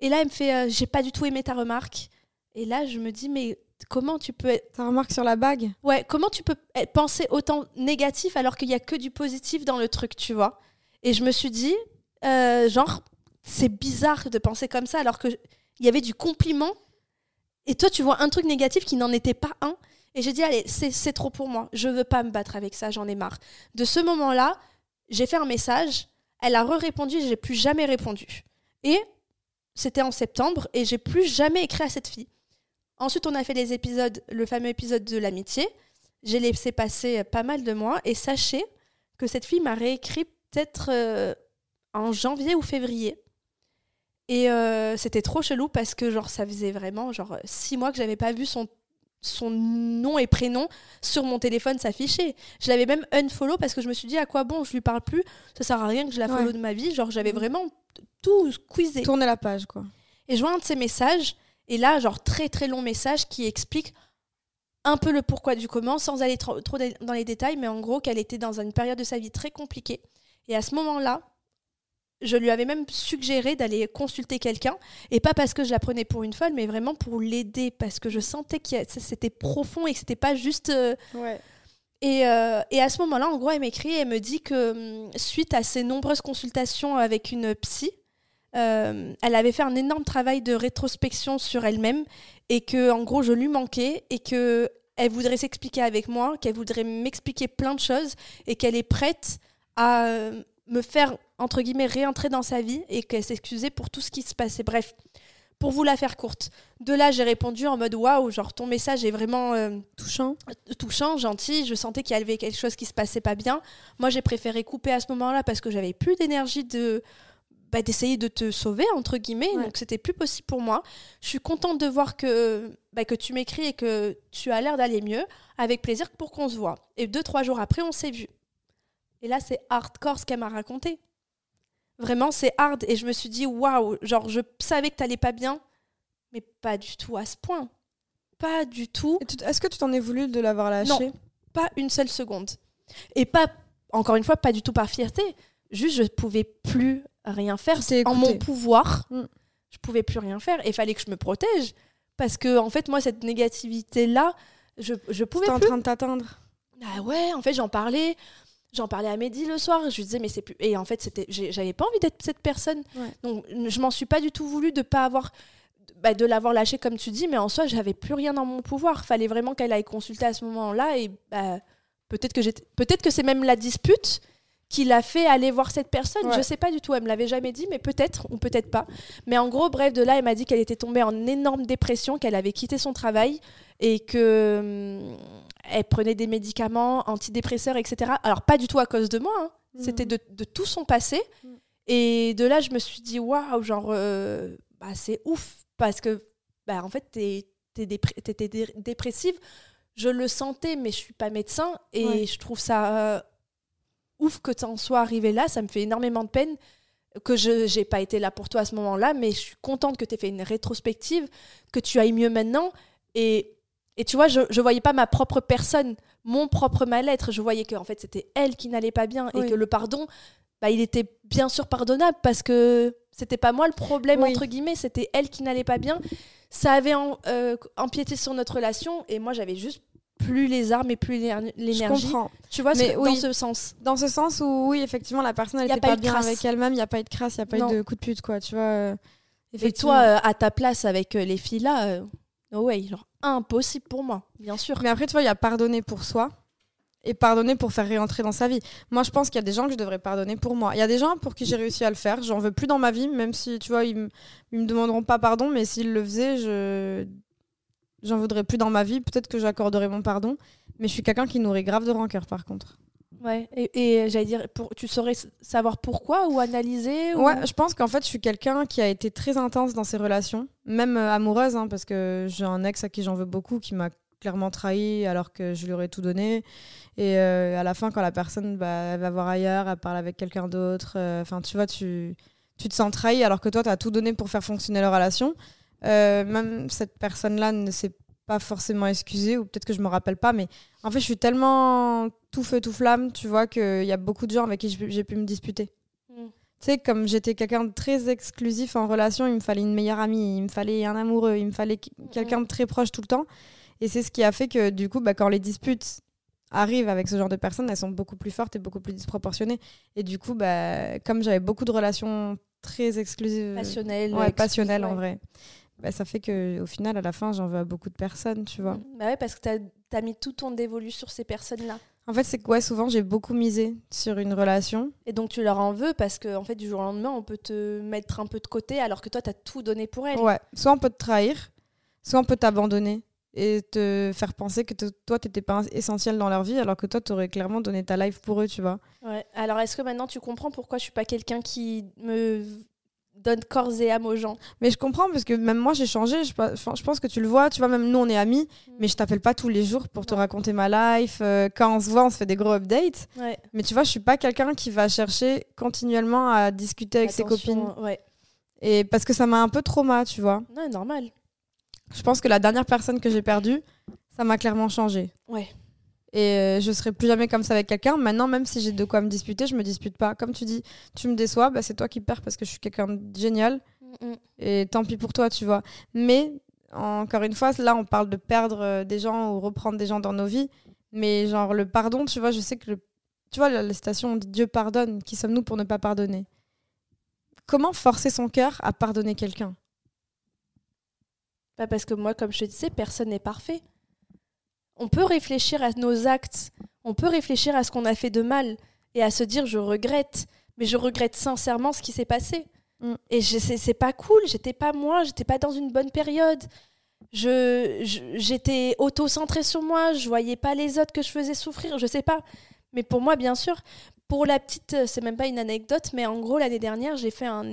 Et là, elle me fait j'ai pas du tout aimé ta remarque. Et là, je me dis mais comment tu peux être Ta remarque sur la bague? Ouais, comment tu peux penser autant négatif alors qu'il y a que du positif dans le truc, tu vois? Et je me suis dit, euh, genre, c'est bizarre de penser comme ça alors que il y avait du compliment. Et toi, tu vois un truc négatif qui n'en était pas un. Et j'ai dit, allez, c'est c'est trop pour moi. Je veux pas me battre avec ça, j'en ai marre. De ce moment-là, j'ai fait un message. Elle a re-répondu, j'ai plus jamais répondu. Et c'était en septembre, et j'ai plus jamais écrit à cette fille. Ensuite, on a fait les épisodes, le fameux épisode de l'amitié. J'ai laissé passer pas mal de mois et sachez que cette fille m'a réécrit peut-être euh, en janvier ou février. Et euh, c'était trop chelou parce que genre ça faisait vraiment genre six mois que j'avais pas vu son son nom et prénom sur mon téléphone s'afficher. Je l'avais même unfollow parce que je me suis dit à quoi bon je lui parle plus, ça sert à rien que je la follow Ouais. de ma vie. Genre j'avais Mhm. vraiment tout squeezé. Tourner la page, quoi. Et je vois un de ces messages, et là, genre très très long message qui explique un peu le pourquoi du comment, sans aller trop, trop dans les détails, mais en gros qu'elle était dans une période de sa vie très compliquée. Et à ce moment-là, je lui avais même suggéré d'aller consulter quelqu'un, et pas parce que je la prenais pour une folle, mais vraiment pour l'aider, parce que je sentais que c'était profond et que c'était pas juste... euh, Ouais. et, euh, et à ce moment-là, en gros, elle m'écrit et elle me dit que hum, suite à ses nombreuses consultations avec une psy, euh, elle avait fait un énorme travail de rétrospection sur elle-même et que, en gros, je lui manquais et que elle voudrait s'expliquer avec moi, qu'elle voudrait m'expliquer plein de choses et qu'elle est prête à euh, me faire entre guillemets réentrer dans sa vie et qu'elle s'excusait pour tout ce qui se passait. Bref, pour vous la faire courte. De là, j'ai répondu en mode waouh, genre ton message est vraiment euh, Touchant. touchant, gentil. Je sentais qu'il y avait quelque chose qui se passait pas bien. Moi, j'ai préféré couper à ce moment-là parce que j'avais plus d'énergie de bah, d'essayer de te sauver entre guillemets. Ouais. Donc c'était plus possible pour moi. Je suis contente de voir que bah, que tu m'écris et que tu as l'air d'aller mieux. Avec plaisir pour qu'on se voit. Et deux trois jours après, on s'est vu. Et là, c'est hardcore ce qu'elle m'a raconté. Vraiment, c'est hard. Et je me suis dit, waouh, genre, je savais que t'allais pas bien, mais pas du tout à ce point. Pas du tout Est-ce que tu t'en es voulu de l'avoir lâché? Pas une seule seconde. Et pas, encore une fois, pas du tout par fierté. Juste, je pouvais plus rien faire. T'es En mon pouvoir, Mm. je pouvais plus rien faire. Et il fallait que je me protège. Parce que, en fait, moi, cette négativité-là, je, je pouvais T'es en plus. train de t'atteindre. Ah ouais, en fait, j'en parlais. J'en parlais à Mehdi le soir. Je lui disais, mais c'est plus. Et en fait, c'était, j'avais pas envie d'être cette personne. Ouais. Donc, je m'en suis pas du tout voulu de pas avoir. bah, de l'avoir lâché comme tu dis, mais en soi, j'avais plus rien dans mon pouvoir. Fallait vraiment qu'elle aille consulter à ce moment-là. Et bah, peut-être que j'étais, peut-être que c'est même la dispute qui l'a fait aller voir cette personne. Ouais. Je sais pas du tout. Elle me l'avait jamais dit, mais peut-être ou peut-être pas. Mais en gros, bref, de là, elle m'a dit qu'elle était tombée en énorme dépression, qu'elle avait quitté son travail et que hum, elle prenait des médicaments antidépresseurs, etc. Alors pas du tout à cause de moi. hein. C'était de, de tout son passé. Mm. Et de là, je me suis dit waouh, genre euh, bah, c'est ouf parce que bah en fait t'es dépr- dé- dépressive. Je le sentais, mais je suis pas médecin et Ouais. je trouve ça euh, ouf que t'en sois arrivé là. Ça me fait énormément de peine que je j'ai pas été là pour toi à ce moment-là, mais je suis contente que tu aies fait une rétrospective, que tu ailles mieux maintenant. Et, et tu vois, je, je voyais pas ma propre personne, mon propre mal-être. Je voyais que en fait c'était elle qui n'allait pas bien Oui. et que le pardon, bah, il était bien sûr pardonnable parce que c'était pas moi le problème Oui. entre guillemets, c'était elle qui n'allait pas bien. Ça avait en- euh, empiété sur notre relation et moi j'avais juste plus les armes et plus l'énergie. comprends. Tu vois, Mais oui. dans ce sens. Dans ce sens où, oui, effectivement, la personne, elle Y a était pas pas, bien crasse. avec elle-même, il n'y a pas eu de crasse, il n'y a pas Non. eu de coup de pute, quoi, tu vois. euh, Et toi, euh, à ta place avec euh, les filles là, euh, Oh ouais, genre impossible pour moi, bien sûr. Mais après, tu vois, il y a pardonner pour soi et pardonner pour faire réentrer dans sa vie. Moi, je pense qu'il y a des gens que je devrais pardonner pour moi. Il y a des gens pour qui j'ai réussi à le faire. J'en veux plus dans ma vie, même si, tu vois, ils me demanderont pas pardon, mais s'ils le faisaient, je j'en voudrais plus dans ma vie. Peut-être que j'accorderais mon pardon. Mais je suis quelqu'un qui nourrit grave de rancœur, par contre. Ouais. Et, et j'allais dire, pour, tu saurais savoir pourquoi ou analyser ou- Ouais, je pense qu'en fait, je suis quelqu'un qui a été très intense dans ses relations, même euh, amoureuses, hein, parce que j'ai un ex à qui j'en veux beaucoup, qui m'a clairement trahi alors que je lui aurais tout donné. Et euh, à la fin, quand la personne bah, elle va voir ailleurs, elle parle avec quelqu'un d'autre, euh, enfin, tu vois, tu, tu te sens trahi alors que toi, tu as tout donné pour faire fonctionner la relation. Euh, même cette personne-là ne s'est pas forcément excusée, ou peut-être que je me rappelle pas, mais en fait, je suis tellement tout feu, tout flamme, tu vois, qu'il y a beaucoup de gens avec qui j'ai pu me disputer. Mm. Tu sais, comme j'étais quelqu'un de très exclusif en relation, il me fallait une meilleure amie, il me fallait un amoureux, il me fallait qui- quelqu'un de très proche tout le temps. Et c'est ce qui a fait que, du coup, bah, quand les disputes arrivent avec ce genre de personnes, elles sont beaucoup plus fortes et beaucoup plus disproportionnées. Et du coup, bah, comme j'avais beaucoup de relations très exclusives, passionnel. ouais, passionnelles en vrai, bah, ça fait que au final, à la fin, j'en veux à beaucoup de personnes, tu vois. Bah ouais, parce que t'as as mis tout ton dévolu sur ces personnes-là. En fait, c'est que ouais, souvent, j'ai beaucoup misé sur une relation. Et donc tu leur en veux parce que en fait du jour au lendemain on peut te mettre un peu de côté alors que toi t'as tout donné pour elles. Ouais, soit on peut te trahir, soit on peut t'abandonner et te faire penser que toi, t'étais pas essentiel dans leur vie, alors que toi, t'aurais clairement donné ta life pour eux, tu vois. Ouais. Alors est-ce que maintenant tu comprends pourquoi je suis pas quelqu'un qui me donne corps et âme aux gens Mais je comprends, parce que même moi, j'ai changé. Je, pense que tu le vois, tu vois, même nous, on est amis, mais je t'appelle pas tous les jours pour te raconter ma life. Euh, quand on se voit, on se fait des gros updates. Ouais. Mais tu vois, je suis pas quelqu'un qui va chercher continuellement à discuter avec ses copines. Ouais. Et parce que ça m'a un peu trauma, tu vois. Non, normal. Je pense que la dernière personne que j'ai perdue, ça m'a clairement changé. Ouais. Et euh, je serai plus jamais comme ça avec quelqu'un. Maintenant, même si j'ai de quoi me disputer, je me dispute pas. Comme tu dis, tu me déçois, bah, c'est toi qui perds parce que je suis quelqu'un de génial. Mm, mm. Et tant pis pour toi, tu vois. Mais encore une fois, là, on parle de perdre euh, des gens ou reprendre des gens dans nos vies. Mais genre, le pardon, tu vois, je sais que le... Tu vois, la, la citation, on dit Dieu pardonne. Qui sommes-nous pour ne pas pardonner? Comment forcer son cœur à pardonner quelqu'un? Bah, parce que moi, comme je te disais, personne n'est parfait. On peut réfléchir à nos actes, on peut réfléchir à ce qu'on a fait de mal et à se dire je regrette, mais je regrette sincèrement ce qui s'est passé. Mm. Et c'est pas cool, j'étais pas moi, j'étais pas dans une bonne période. Je, je- j'étais auto-centrée sur moi, je voyais pas les autres que je faisais souffrir, je sais pas. Mais pour moi, bien sûr, pour la petite, euh, c'est même pas une anecdote, mais en gros, l'année dernière, j'ai fait un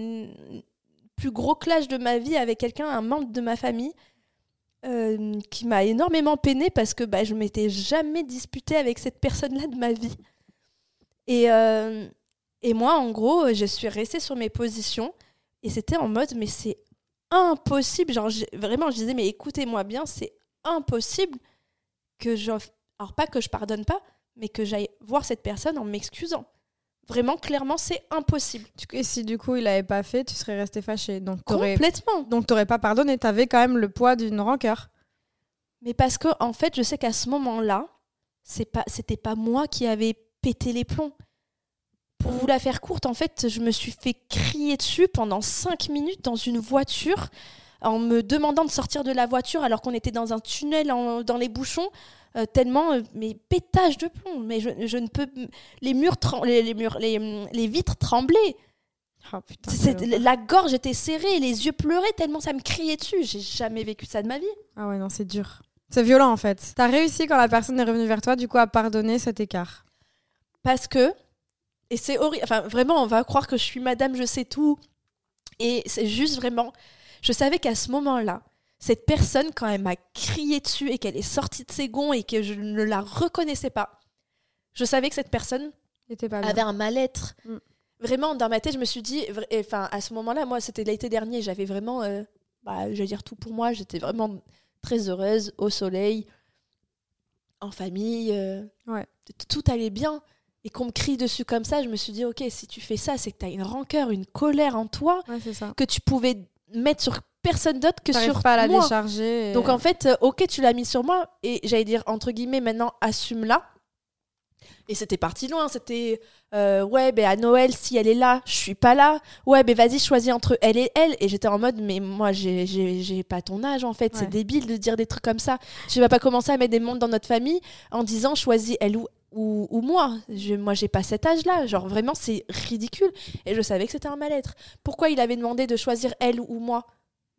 plus gros clash de ma vie avec quelqu'un, un membre de ma famille, euh, qui m'a énormément peinée parce que bah, je m'étais jamais disputée avec cette personne-là de ma vie. Et, euh, et moi, en gros, je suis restée sur mes positions et c'était en mode, mais c'est impossible. Genre, vraiment, je disais, mais écoutez-moi bien, c'est impossible que je. Alors, pas que je pardonne pas, mais que j'aille voir cette personne en m'excusant. Vraiment, clairement, c'est impossible. Et si du coup il l'avait pas fait, tu serais resté fâché. Donc Complètement. donc t'aurais pas pardonné. T'avais quand même le poids d'une rancœur. Mais parce que, en fait, je sais qu'à ce moment-là, c'est pas, c'était pas moi qui avais pété les plombs. Pour vous la faire courte, en fait, je me suis fait crier dessus pendant cinq minutes dans une voiture en me demandant de sortir de la voiture alors qu'on était dans un tunnel en- dans les bouchons. Euh, tellement euh, mais pétage de plomb mais je, je ne peux les murs les, les murs les, les vitres tremblaient Ah putain. La gorge était serrée les yeux pleuraient tellement ça me criait dessus j'ai jamais vécu ça de ma vie Ah ouais non c'est dur. C'est violent en fait. T'as réussi quand la personne est revenue vers toi, du coup à pardonner cet écart. parce que et c'est horrible enfin vraiment on va croire que je suis madame je sais tout et c'est juste vraiment je savais qu'à ce moment-là cette personne quand elle m'a crié dessus et qu'elle est sortie de ses gonds et que je ne la reconnaissais pas je savais que cette personne pas avait un mal-être Mm. vraiment dans ma tête je me suis dit enfin à ce moment-là moi c'était l'été dernier j'avais vraiment euh, bah, je vais dire tout pour moi j'étais vraiment très heureuse au soleil en famille euh, Ouais. tout allait bien et qu'on me crie dessus comme ça je me suis dit ok si tu fais ça c'est que tu as une rancœur une colère en toi Ouais ça. que tu pouvais mettre sur personne d'autre que sur pas à la moi décharger. et- donc en fait, euh, ok, tu l'as mis sur moi et j'allais dire entre guillemets maintenant assume-la. Et c'était parti loin, c'était euh, ouais, ben à Noël, si elle est là, je suis pas là. Ouais, ben vas-y, choisis entre elle et elle. Et j'étais en mode, mais moi, j'ai- pas ton âge en fait, c'est débile de dire des trucs comme ça. Tu vas pas commencer à mettre des mondes dans notre famille en disant choisis elle ou, ou, ou moi. Je, moi, j'ai pas cet âge-là. Genre vraiment, c'est ridicule. Et je savais que c'était un mal-être. Pourquoi il avait demandé de choisir elle ou moi?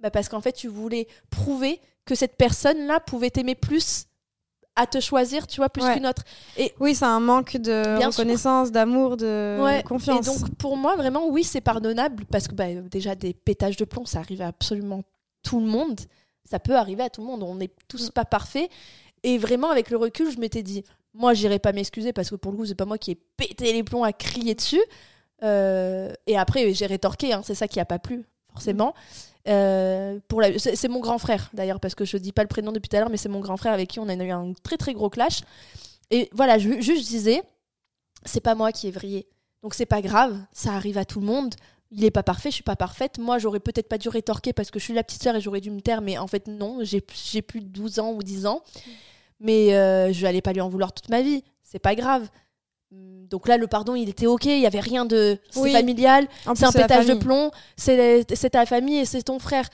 Bah Parce qu'en fait, tu voulais prouver que cette personne-là pouvait t'aimer plus à te choisir, tu vois, plus Ouais. qu'une autre. Oui, c'est un manque de Bien reconnaissance, d'amour, de Ouais, confiance. Et donc, pour moi, vraiment, oui, c'est pardonnable parce que bah, déjà, des pétages de plomb, ça arrive à absolument tout le monde. Ça peut arriver à tout le monde. On n'est tous Mm. pas parfaits. Et vraiment, avec le recul, je m'étais dit, moi, j'irai pas m'excuser parce que pour le coup, c'est pas moi qui ai pété les plombs à crier dessus. Euh, et après, j'ai rétorqué, hein, c'est ça qui a pas plu, forcément. Euh, pour la... c'est, mon grand frère, d'ailleurs, parce que je dis pas le prénom depuis tout à l'heure, mais c'est mon grand frère avec qui on a eu un très très gros clash. Et voilà, je, juste je disais, c'est pas moi qui ai vrillé. Donc c'est pas grave, ça arrive à tout le monde. Il est pas parfait, je suis pas parfaite. Moi, j'aurais peut-être pas dû rétorquer parce que je suis la petite sœur et j'aurais dû me taire, mais en fait, non, j'ai j'ai plus de 12 ans ou 10 ans. Mais euh, je n'allais pas lui en vouloir toute ma vie. C'est pas grave. Hum, Donc là, le pardon, il était ok, il y avait rien de. C'est Oui. familial, c'est un pétage de plomb, c'est ta famille et c'est ton frère.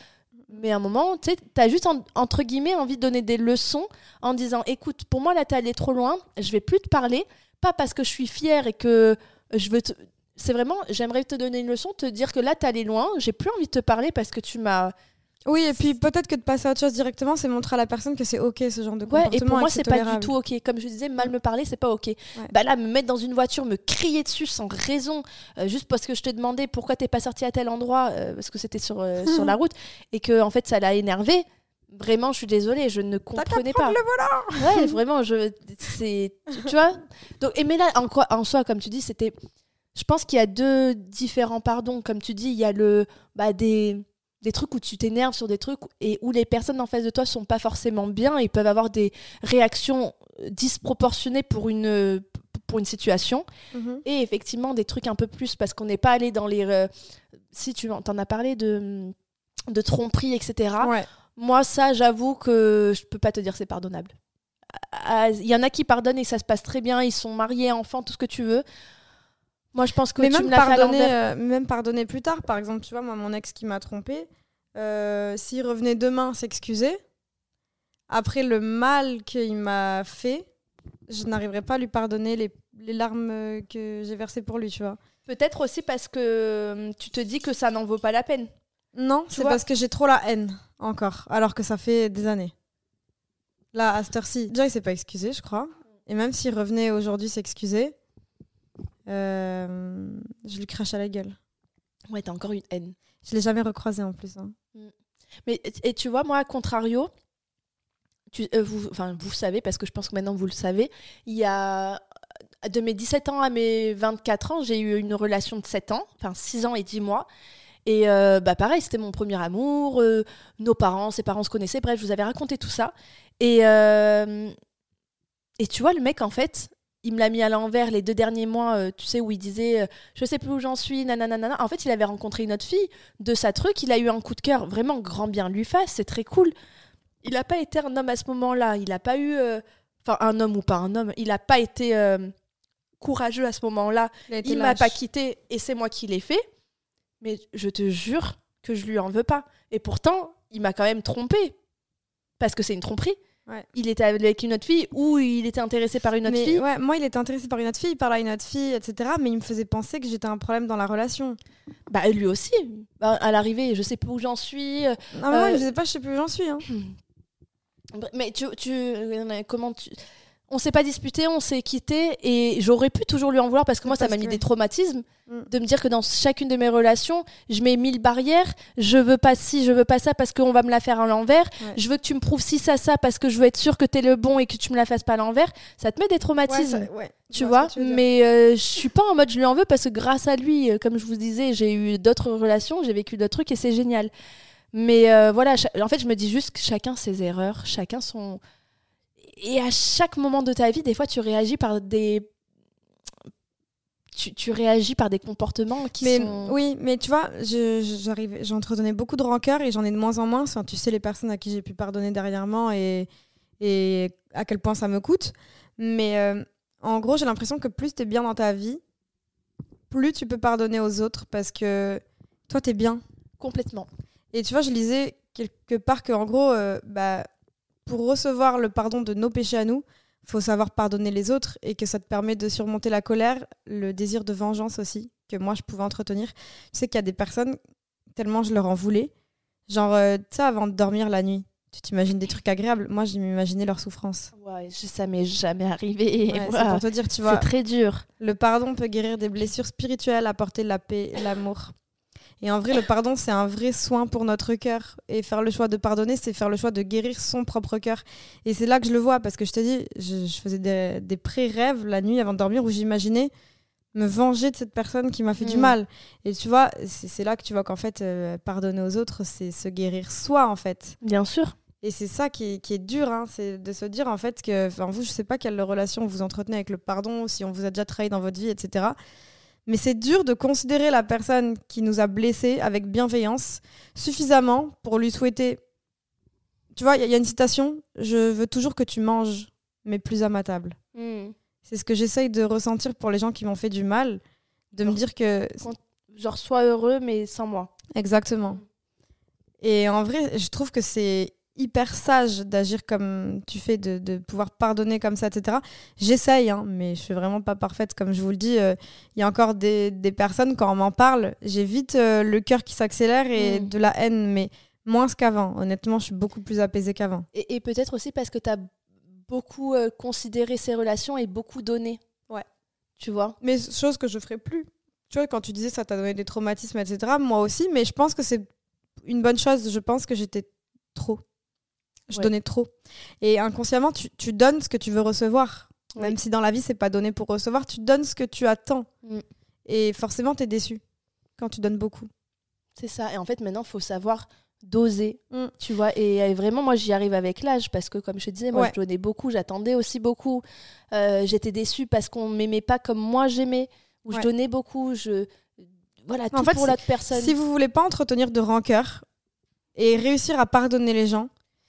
Mais à un moment, tu sais, t'as juste en- entre guillemets envie de donner des leçons en disant écoute, pour moi là t'es allé trop loin, je vais plus te parler, pas parce que je suis fière et que je veux te. C'est vraiment, j'aimerais te donner une leçon, te dire que là t'es allé loin, j'ai plus envie de te parler parce que tu m'as. Oui, et puis peut-être que de passer à autre chose directement, c'est montrer à la personne que c'est ok ce genre de Ouais, comportement. et pour moi c'est pas du tout ok. Comme je disais, mal me parler, c'est pas ok. Bah là, me mettre dans une voiture, me crier dessus sans raison, euh, juste parce que je te demandais pourquoi t'es pas sorti à tel endroit, euh, parce que c'était sur, euh, [LAUGHS] sur la route, et que en fait ça l'a énervé. Vraiment, je suis désolée, je ne comprenais pas. le volant Ouais, [LAUGHS] vraiment, je, c'est, tu, tu vois? Donc, et mais là, en, quoi, en soi, comme tu dis, c'était. Je pense qu'il y a deux différents pardons. Comme tu dis, il y a le, bah, des, des trucs où tu t'énerves sur des trucs et où les personnes en face de toi sont pas forcément bien. Ils peuvent avoir des réactions disproportionnées pour une, pour une situation. Mhm. Et effectivement, des trucs un peu plus parce qu'on n'est pas allé dans les. euh, si tu en as parlé de, de tromperie, etc. Ouais. Moi, ça, j'avoue que je peux pas te dire que c'est pardonnable. Il y en a qui pardonnent et ça se passe très bien, ils sont mariés, enfants, tout ce que tu veux. Moi, je pense que Mais tu même me fait euh, même pardonner plus tard, par exemple, tu vois, moi, mon ex qui m'a trompé, euh, s'il revenait demain s'excuser, après le mal qu'il m'a fait, je n'arriverai pas à lui pardonner les, les larmes que j'ai versées pour lui, tu vois. Peut-être aussi parce que euh, tu te dis que ça n'en vaut pas la peine. Non, c'est parce que j'ai trop la haine, encore, alors que ça fait des années. Là, à cette heure-ci, déjà, il s'est pas excusé, je crois. Et même s'il revenait aujourd'hui s'excuser, euh, je lui crache à la gueule. Ouais, t'as encore une haine. Je l'ai jamais recroisé en plus. hein. Mais et tu vois, moi, à contrario, tu, euh, vous, enfin, vous savez, parce que je pense que maintenant vous le savez, il y a de mes 17 ans à mes 24 ans, j'ai eu une relation de 7 ans, enfin 6 ans et 10 mois. Et euh, bah pareil, c'était mon premier amour, euh, nos parents, ses parents se connaissaient, bref, je vous avais raconté tout ça. Et, euh, et tu vois, le mec, en fait, il me l'a mis à l'envers les deux derniers mois, euh, tu sais, où il disait euh, Je sais plus où j'en suis, nanana. En fait, il avait rencontré une autre fille de sa truc, il a eu un coup de cœur, vraiment grand bien lui fasse, c'est très cool. Il n'a pas été un homme à ce moment-là, il n'a pas eu. euh, Enfin, un homme ou pas un homme, il n'a pas été euh, courageux à ce moment-là. Il, Il m'a pas quitté et c'est moi qui l'ai fait. Mais je te jure que je lui en veux pas. Et pourtant, il m'a quand même trompé. Parce que c'est une tromperie. Ouais. Il était avec une autre fille ou il était intéressé par une autre Mais fille? ouais, moi, il était intéressé par une autre fille, il parlait à une autre fille, etc. Mais il me faisait penser que j'étais un problème dans la relation. Bah, lui aussi. Bah, à l'arrivée, je sais plus où j'en suis. euh, Non, mais moi, Euh, il me faisait pas, je sais plus où j'en suis. Hein. Mais tu, tu euh, comment tu on s'est pas disputé, on s'est quitté et j'aurais pu toujours lui en vouloir parce que moi ça m'a mis que- des traumatismes Mm. de me dire que dans chacune de mes relations, je mets mille barrières, je veux pas ci, je veux pas ça parce qu'on va me la faire à l'envers, Ouais. je veux que tu me prouves ci ça ça parce que je veux être sûre que t'es le bon et que tu me la fasses pas à l'envers, ça te met des Ouais, traumatismes. ça- ouais, je Tu vois tu mais euh, je suis pas en mode je lui en veux parce que grâce à lui, euh, comme je vous disais, j'ai eu d'autres relations, j'ai vécu d'autres trucs et c'est génial. Mais euh, voilà, en fait, je me dis juste que chacun ses erreurs, chacun son. Et à chaque moment de ta vie, des fois, tu réagis par des. Tu, tu réagis par des comportements qui Mais sont. oui, mais tu vois, je- je- j'entretenais beaucoup de rancœur et j'en ai de moins en moins. Enfin, tu sais les personnes à qui j'ai pu pardonner dernièrement et, et à quel point ça me coûte. Mais euh, en gros, j'ai l'impression que plus tu es bien dans ta vie, plus tu peux pardonner aux autres parce que toi, tu es bien. Complètement. Et tu vois, je lisais quelque part que, en gros, euh, bah, pour recevoir le pardon de nos péchés à nous, faut savoir pardonner les autres et que ça te permet de surmonter la colère, le désir de vengeance aussi, que moi je pouvais entretenir. Tu sais qu'il y a des personnes, tellement je leur en voulais, genre, euh, tu sais, avant de dormir la nuit, tu t'imagines des trucs agréables. Moi, j'ai m'imaginé leur souffrance. Ouais, je- ça m'est jamais arrivé. Ouais. C'est pour te dire, tu C'est vois, très dur. le pardon peut guérir des blessures spirituelles, apporter la paix et l'amour. Et en vrai, le pardon, c'est un vrai soin pour notre cœur. Et faire le choix de pardonner, c'est faire le choix de guérir son propre cœur. Et c'est là que je le vois, parce que je te dis, je, je faisais des, des pré-rêves la nuit avant de dormir où j'imaginais me venger de cette personne qui m'a fait du Mm. mal. Et tu vois, c'est c'est là que tu vois qu'en fait, euh, pardonner aux autres, c'est se guérir soi, en fait. Bien sûr. Et c'est ça qui est, qui est dur, hein, c'est de se dire en fait que, enfin vous, je sais pas quelle relation vous entretenez avec le pardon, si on vous a déjà trahi dans votre vie, etc. Mais c'est dur de considérer la personne qui nous a blessés avec bienveillance suffisamment pour lui souhaiter. Tu vois, il y, a- il y a une citation Je veux toujours que tu manges, mais plus à ma table. Hmm. C'est ce que j'essaye de ressentir pour les gens qui m'ont fait du mal, de me dire que Genre, sois heureux, mais sans moi. Exactement. Et en vrai, je trouve que c'est hyper sage d'agir comme tu fais, de, de pouvoir pardonner comme ça, etc. J'essaye, hein, mais je suis vraiment pas parfaite. Comme je vous le dis, euh, il y a encore des, des personnes, quand on m'en parle, j'ai vite euh, le cœur qui s'accélère et Mm. de la haine, mais moins qu'avant. Honnêtement, je suis beaucoup plus apaisée qu'avant. Et, et peut-être aussi parce que tu as beaucoup euh, considéré ces relations et beaucoup donné. Ouais. Tu vois? Mais chose que je ferai plus. Tu vois, quand tu disais ça t'a donné des traumatismes, etc., moi aussi, mais je pense que c'est une bonne chose. Je pense que j'étais trop. Je Ouais. donnais trop. Et inconsciemment, tu, tu donnes ce que tu veux recevoir. Oui. Même si dans la vie, c'est pas donné pour recevoir, tu donnes ce que tu attends. Mm. Et forcément, tu es déçu quand tu donnes beaucoup. C'est ça. Et en fait, maintenant, il faut savoir doser. Mm. Tu vois Et vraiment, moi, j'y arrive avec l'âge parce que, comme je te disais, moi, Ouais. je donnais beaucoup, j'attendais aussi beaucoup. Euh, J'étais déçue parce qu'on m'aimait pas comme moi j'aimais, ou je donnais beaucoup. Je... Voilà, tout En fait, pour si- l'autre personne. Si vous voulez pas entretenir de rancœur et réussir à pardonner les gens,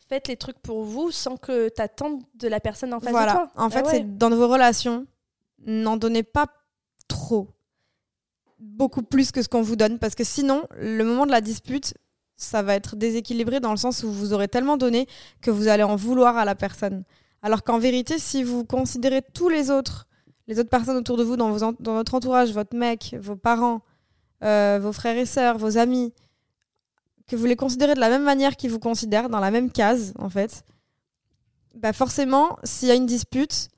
Faites les trucs pour vous sans que tu attendes de la personne en face voilà. de toi. En Ah fait, ouais. c'est dans vos relations, n'en donnez pas trop. Beaucoup plus que ce qu'on vous donne. Parce que sinon, le moment de la dispute, ça va être déséquilibré dans le sens où vous aurez tellement donné que vous allez en vouloir à la personne. Alors qu'en vérité, si vous considérez tous les autres, les autres personnes autour de vous, dans, vos en- dans votre entourage, votre mec, vos parents, euh, vos frères et sœurs, vos amis, que vous les considérez de la même manière qu'ils vous considèrent, dans la même case, en fait, bah forcément, s'il y a une dispute,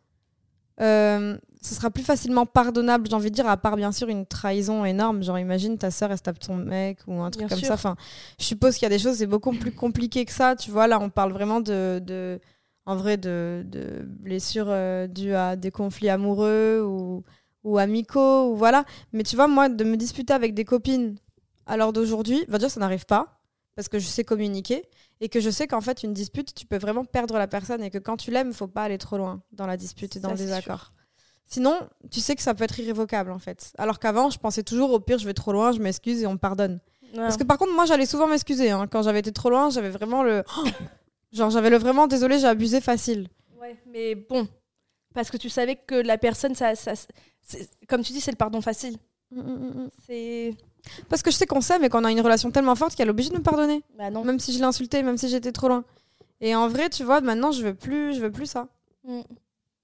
euh, ce sera plus facilement pardonnable, j'ai envie de dire, à part bien sûr une trahison énorme. Genre, imagine ta sœur, elle se tape ton mec ou un truc Bien comme sûr. ça. Enfin, je suppose qu'il y a des choses, c'est beaucoup plus compliqué que ça. Tu vois, là, on parle vraiment de. de en vrai, de, de blessures euh, dues à des conflits amoureux ou, ou amicaux, ou voilà. Mais tu vois, moi, de me disputer avec des copines à l'heure d'aujourd'hui, va dire, ça n'arrive pas, parce que je sais communiquer, et que je sais qu'en fait, une dispute, tu peux vraiment perdre la personne, et que quand tu l'aimes, il faut pas aller trop loin dans la dispute et dans le désaccord. Sinon, tu sais que ça peut être irrévocable, en fait. Alors qu'avant, je pensais toujours, au pire, je vais trop loin, je m'excuse et on me pardonne. Parce que par contre, moi, j'allais souvent m'excuser. hein. Quand j'avais été trop loin, j'avais vraiment le... [COUGHS] Genre, j'avais le vraiment, désolé, j'ai abusé facile. Ouais, mais bon, parce que tu savais que la personne, ça, ça, comme tu dis, c'est le pardon facile. C'est. Parce que je sais qu'on s'aime et qu'on a une relation tellement forte qu'elle est obligée de me pardonner. Bah non. Même si je l'ai insulté, même si j'étais trop loin. Et en vrai, tu vois, maintenant, je veux plus, je veux plus ça. Mm.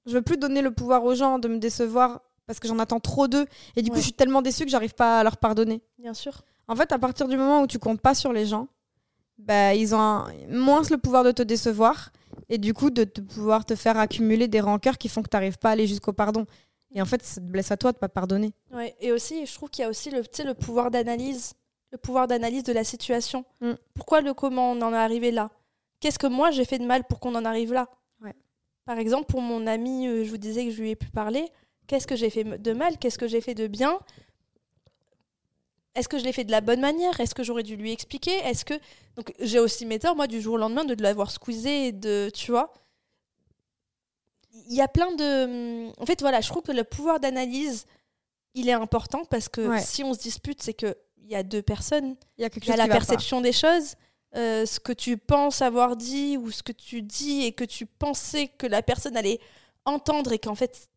Je veux plus donner le pouvoir aux gens de me décevoir parce que j'en attends trop d'eux. Et du coup, je suis tellement déçue que j'arrive pas à leur pardonner. Bien sûr. En fait, à partir du moment où tu comptes pas sur les gens, bah, ils ont un- moins le pouvoir de te décevoir et du coup de te pouvoir te faire accumuler des rancœurs qui font que tu n'arrives pas à aller jusqu'au pardon. Et en fait, ça te blesse à toi de pas pardonner. Ouais. Et aussi, je trouve qu'il y a aussi le, le pouvoir d'analyse, le pouvoir d'analyse de la situation. Mm. Pourquoi le comment on en est arrivé là? Qu'est-ce que moi j'ai fait de mal pour qu'on en arrive là? Ouais. Par exemple, pour mon ami, euh, je vous disais que je lui ai pu parler. Qu'est-ce que j'ai fait de mal? Qu'est-ce que j'ai fait de bien? Est-ce que je l'ai fait de la bonne manière? Est-ce que j'aurais dû lui expliquer? Est-ce que donc j'ai aussi mes torts moi du jour au lendemain de l'avoir squeezé et de tu vois? Il y a plein de en fait voilà je trouve que le pouvoir d'analyse il est important parce que Ouais. si on se dispute c'est que il y a deux personnes Il y a quelque il y a chose la perception des choses euh, ce que tu penses avoir dit ou ce que tu dis et que tu pensais que la personne allait entendre et qu'en fait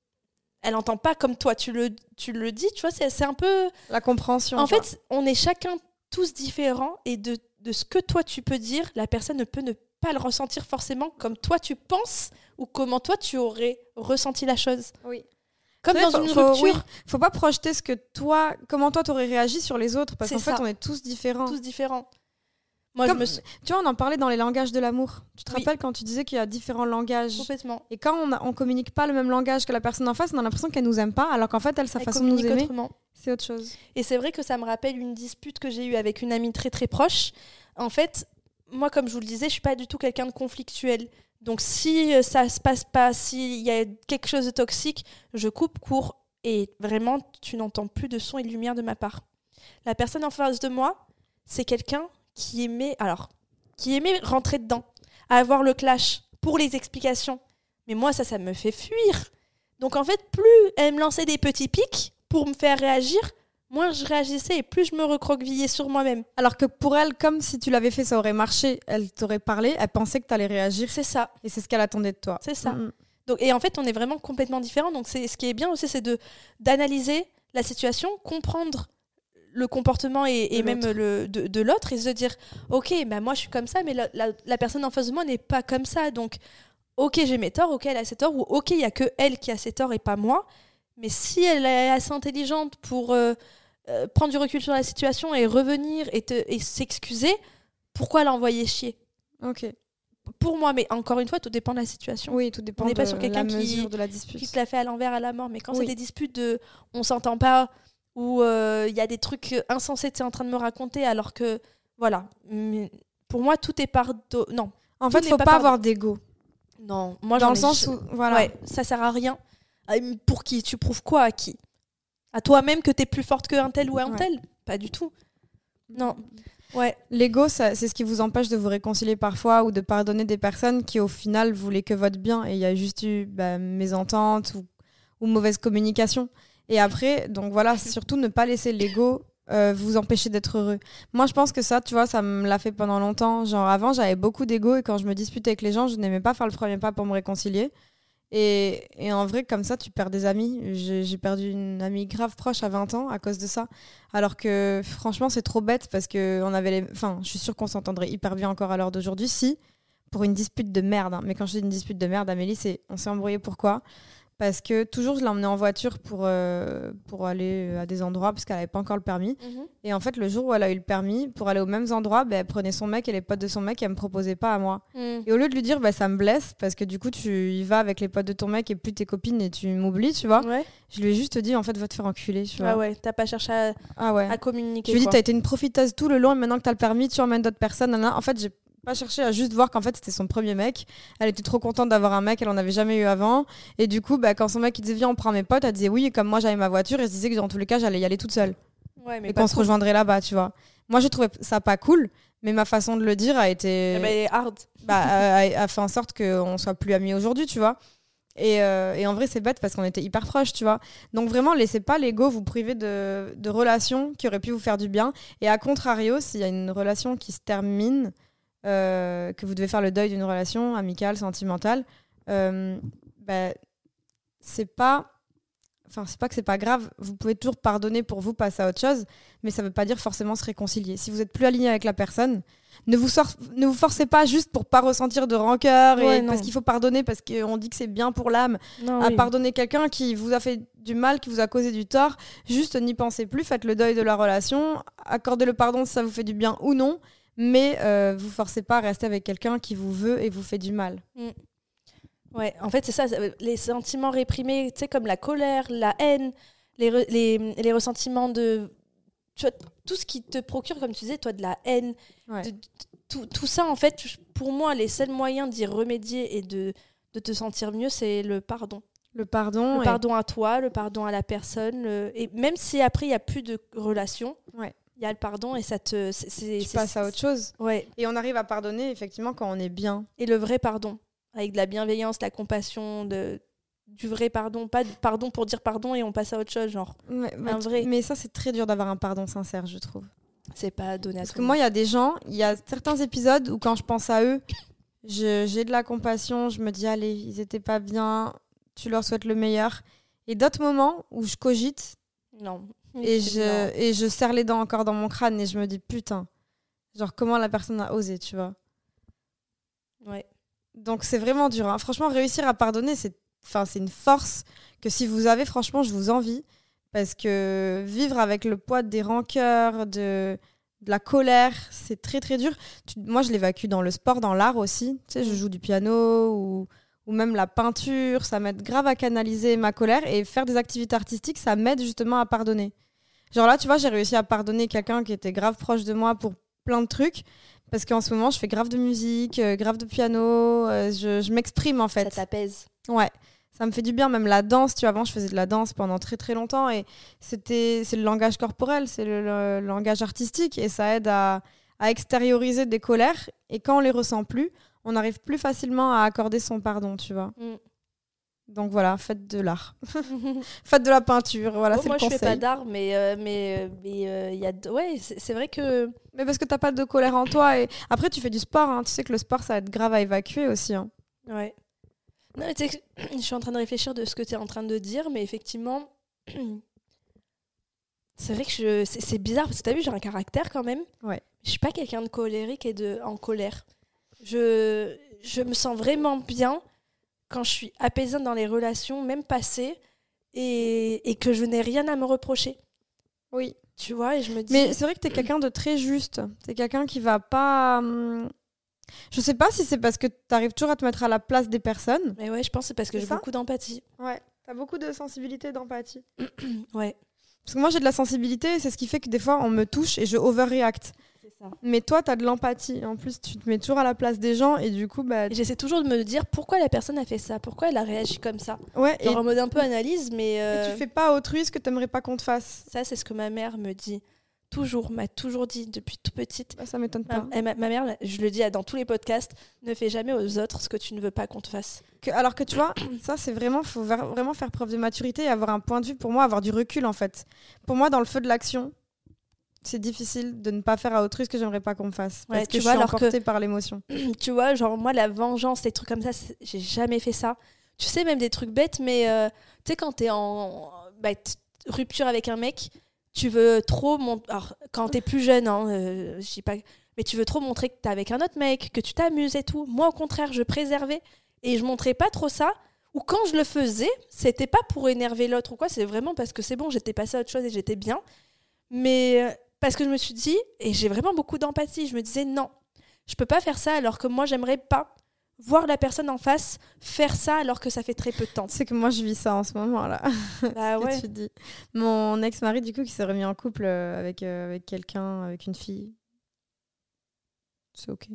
elle entend pas comme toi tu le, tu le dis, tu vois, c'est un peu... La compréhension. En fait, on est chacun tous différents et de, de ce que toi tu peux dire, la personne ne peut ne pas le ressentir forcément comme toi tu penses ou comment toi tu aurais ressenti la chose. Oui. Comme dans faut- une faut- rupture, oui, faut pas projeter ce que toi, comment toi t'aurais réagi sur les autres, parce qu'en fait on est tous différents. tous différents. Moi, Comme- je me suis Tu vois, on en parlait dans les langages de l'amour. Tu te Oui. rappelles quand tu disais qu'il y a différents langages? Complètement. Et quand on, a- on communique pas le même langage que la personne en face, on a l'impression qu'elle nous aime pas, alors qu'en fait, elle, sa Elle façon de nous aimer, c'est autre chose. Et c'est vrai que ça me rappelle une dispute que j'ai eue avec une amie très très proche. En fait, moi, comme je vous le disais, je suis pas du tout quelqu'un de conflictuel. Donc si euh, ça se passe pas, s'il y a quelque chose de toxique, je coupe court et vraiment, tu n'entends plus de son et de lumière de ma part. La personne en face de moi, c'est quelqu'un qui aimait, alors, qui aimait rentrer dedans, avoir le clash pour les explications. Mais moi, ça, ça me fait fuir. Donc en fait, plus elle me lançait des petits pics pour me faire réagir, moins je réagissais et plus je me recroquevillais sur moi-même. Alors que pour elle, comme si tu l'avais fait, ça aurait marché, elle t'aurait parlé, elle pensait que tu allais réagir, C'est ça, et c'est ce qu'elle attendait de toi. c'est ça. Mm. Donc, et en fait, on est vraiment complètement différents. Donc, ce qui est bien aussi, c'est de d'analyser la situation, comprendre le comportement et, même le de, de l'autre et se dire, ok, bah moi je suis comme ça, mais la, la- la personne en face de moi n'est pas comme ça. Donc, ok, j'ai mes torts, ok, elle a ses torts, ou ok, il y a que elle qui a ses torts et pas moi. Mais si elle est assez intelligente pour euh, euh, prendre du recul sur la situation et revenir et, te- et s'excuser, pourquoi l'envoyer chier? Ok. Pour moi, mais encore une fois, tout dépend de la situation. Oui, tout dépend On n'est pas sur quelqu'un qui- qui te l'a fait à l'envers, à la mort. Mais quand c'est des disputes de on s'entend pas ou euh, il y a des trucs insensés que tu es en train de me raconter alors que voilà. Mais Pour moi, tout est pardon. Non, En fait, n'est faut pas avoir d'ego. non. Moi, Dans le sens où, voilà. ouais, ça sert à rien. Euh, Pour qui? Tu prouves quoi à qui? À toi-même que tu es plus forte qu'un tel ou un Ouais. tel Pas du tout. Non. Ouais. L'ego, c'est ce qui vous empêche de vous réconcilier parfois ou de pardonner des personnes qui, au final, voulaient que votre bien et il y a juste eu bah, mésentente ou, ou mauvaise communication. Et après, donc voilà, surtout ne pas laisser l'ego euh, vous empêcher d'être heureux. Moi, je pense que ça, tu vois, ça me l'a fait pendant longtemps. Genre, avant, j'avais beaucoup d'ego et quand je me disputais avec les gens, je n'aimais pas faire le premier pas pour me réconcilier. Et, en vrai, comme ça, tu perds des amis. J'ai j'ai perdu une amie grave proche à 20 ans à cause de ça. Alors que franchement, c'est trop bête parce que on avait les. Enfin, je suis sûre qu'on s'entendrait hyper bien encore à l'heure d'aujourd'hui si, pour une dispute de merde. hein. Mais quand je dis une dispute de merde, Amélie, c'est on s'est embrouillé pourquoi Parce que toujours je l'emmenais en voiture pour, euh, pour aller à des endroits parce qu'elle n'avait pas encore le permis. Et en fait, le jour où elle a eu le permis, pour aller aux mêmes endroits, ben, elle prenait son mec et les potes de son mec et elle me proposait pas à moi. Mm. Et au lieu de lui dire, bah, ça me blesse parce que du coup, tu y vas avec les potes de ton mec et plus tes copines et tu m'oublies, tu vois. Ouais. Je lui ai juste dit, en fait, va te faire enculer, tu vois. Ah ouais, t'as pas cherché à, Ah ouais. à communiquer. Je lui ai dit, t'as été une profiteuse tout le long et maintenant que t'as le permis, tu emmènes d'autres personnes. En fait, j'ai pas cherché à juste voir qu'en fait c'était son premier mec. Elle était trop contente d'avoir un mec, elle en avait jamais eu avant. Et du coup, bah, quand son mec il disait viens on prend mes potes, elle disait oui. Et comme moi j'avais ma voiture, elle se disait que dans tous les cas j'allais y aller toute seule Ouais, mais et qu'on se rejoindrait là-bas, tu vois. Moi je trouvais ça pas cool, mais ma façon de le dire a été Eh ben, hard. bah, a, a- a fait en sorte qu'on soit plus amis aujourd'hui, tu vois. Et, euh, et en vrai, c'est bête parce qu'on était hyper proches, tu vois. Donc vraiment, laissez pas l'ego vous priver de, de relations qui auraient pu vous faire du bien. Et à contrario, s'il y a une relation qui se termine, euh, que vous devez faire le deuil d'une relation amicale, sentimentale, euh, bah, c'est pas... Enfin, c'est pas que c'est pas grave, vous pouvez toujours pardonner pour vous, passer à autre chose, mais ça veut pas dire forcément se réconcilier. Si vous êtes plus aligné avec la personne, ne vous, ne vous forcez pas juste pour pas ressentir de rancœur Ouais, et non. parce qu'il faut pardonner parce qu'on dit que c'est bien pour l'âme à oui. pardonner quelqu'un qui vous a fait du mal, qui vous a causé du tort. Juste n'y pensez plus, faites le deuil de la relation, accordez le pardon si ça vous fait du bien ou non, mais euh, vous forcez pas à rester avec quelqu'un qui vous veut et vous fait du mal. Ouais, en fait, c'est ça, c'est- les sentiments réprimés, tu sais, comme la colère, la haine, les, re- les, les ressentiments de. Tu vois, tout ce qui te procure, comme tu disais, toi, de la haine, Ouais. de- de- tout, tout ça, en fait, pour moi, les seuls moyens d'y remédier et de, de te sentir mieux, c'est le pardon. Le pardon. Le et- pardon à toi, le pardon à la personne. le- Et même si après, il n'y a plus de relation, Ouais. Il y a le pardon et ça te. c'est- c'est- tu passes à autre chose. Ouais. Et on arrive à pardonner effectivement quand on est bien. et le vrai pardon, avec de la bienveillance, la compassion, de, du vrai pardon, pas de pardon pour dire pardon et on passe à autre chose, genre Ouais, Un vrai. mais ça, c'est très dur d'avoir un pardon sincère, je trouve. c'est pas donné à Parce que moi, il y a des gens, il y a certains épisodes où quand je pense à eux, je- j'ai de la compassion, je me dis, allez, ils étaient pas bien, tu leur souhaites le meilleur. Et d'autres moments où je cogite Non. Et je, et je serre les dents encore dans mon crâne et je me dis putain, genre comment la personne a osé, tu vois. Ouais. Donc c'est vraiment dur. hein. Franchement, réussir à pardonner, c'est enfin, une force que si vous avez, franchement, je vous envie. Parce que vivre avec le poids des rancœurs, de, de la colère, c'est très très dur. Tu- moi, je l'évacue dans le sport, dans l'art aussi. Tu sais, je Mm. joue du piano ou, ou même la peinture. Ça m'aide grave à canaliser ma colère. Et faire des activités artistiques, ça m'aide justement à pardonner. Genre là, tu vois, j'ai réussi à pardonner quelqu'un qui était grave proche de moi pour plein de trucs. Parce qu'en ce moment, je fais grave de musique, euh, grave de piano. euh, je je m'exprime en fait. Ça t'apaise. Ouais, ça me fait du bien. Même la danse, tu vois, avant, je faisais de la danse pendant très très longtemps et c'était, c'est le langage corporel, c'est le, le langage artistique et ça aide à, à extérioriser des colères. Et quand on les ressent plus, on arrive plus facilement à accorder son pardon, tu vois. Mm. Donc voilà, faites de l'art. [LAUGHS] [LAUGHS] faites de la peinture, voilà, c'est moi, le je fais pas conseil. d'art, mais euh, mais euh, mais euh, il y a ouais, c'est vrai que Mais parce que t'as pas de colère en toi. Et après, tu fais du sport, hein. tu sais que le sport, ça va être grave à évacuer aussi. hein. ouais. Non, mais tu sais que [CLEARS THROAT] je suis en train de réfléchir de ce que tu es en train de dire, mais effectivement, [CLEARS THROAT] c'est vrai que je... c'est bizarre parce que tu as vu, j'ai un caractère quand même. Ouais. Je suis pas quelqu'un de colérique et de en colère. Je je me sens vraiment bien quand je suis apaisante dans les relations, même passées, et, et que je n'ai rien à me reprocher. Oui. Tu vois, et je me dis. Mais c'est vrai que t'es quelqu'un de très juste. T'es quelqu'un qui va pas. hum, Je sais pas si c'est parce que t'arrives toujours à te mettre à la place des personnes. Mais ouais, je pense que c'est parce que j'ai beaucoup d'empathie. Ouais. T'as beaucoup de sensibilité et d'empathie. [CLEARS THROAT] Ouais, Parce que moi j'ai de la sensibilité et c'est ce qui fait que des fois on me touche et je overreact. Ça. Mais toi t'as de l'empathie. En plus tu te mets toujours à la place des gens et du coup bah. Et J'essaie toujours de me dire pourquoi la personne a fait ça, pourquoi elle a réagi comme ça. Ouais. Et, Genre en mode un peu analyse, mais et euh, tu fais pas à autrui ce que t'aimerais pas qu'on te fasse. ça, c'est ce que ma mère me dit. Toujours, m'a toujours dit depuis tout petite. Bah, ça m'étonne pas. et ma- ma mère, je le dis dans tous les podcasts, ne fais jamais aux autres ce que tu ne veux pas qu'on te fasse. Que- alors que tu vois, [CLEARS THROAT] ça c'est vraiment, faut vraiment faire preuve de maturité et avoir un point de vue pour moi, avoir du recul en fait. Pour moi, dans le feu de l'action, c'est difficile de ne pas faire à autrui ce que j'aimerais pas qu'on me fasse. Ouais, Parce que tu je vois, suis alors que- emportée par l'émotion. [CLEARS THROAT] tu vois, genre moi, la vengeance, des trucs comme ça, j'ai jamais fait ça. Tu sais, même des trucs bêtes, mais euh, tu sais, quand t'es en bah, rupture avec un mec, tu veux trop. Mon... Alors, quand t'es plus jeune, hein, euh, je dis pas. Mais tu veux trop montrer que t'es avec un autre mec, que tu t'amuses et tout. Moi, au contraire, je préservais et je montrais pas trop ça. Ou quand je le faisais, c'était pas pour énerver l'autre ou quoi, c'est vraiment parce que c'est bon, j'étais passée à autre chose et j'étais bien. Mais euh, parce que je me suis dit, et j'ai vraiment beaucoup d'empathie, je me disais non, je peux pas faire ça alors que moi j'aimerais pas voir la personne en face faire ça alors que ça fait très peu de temps. C'est que moi je vis ça en ce moment là. Bah [LAUGHS] que ouais. tu dis. Mon ex-mari du coup qui s'est remis en couple euh, avec, euh, avec quelqu'un, avec une fille. C'est ok.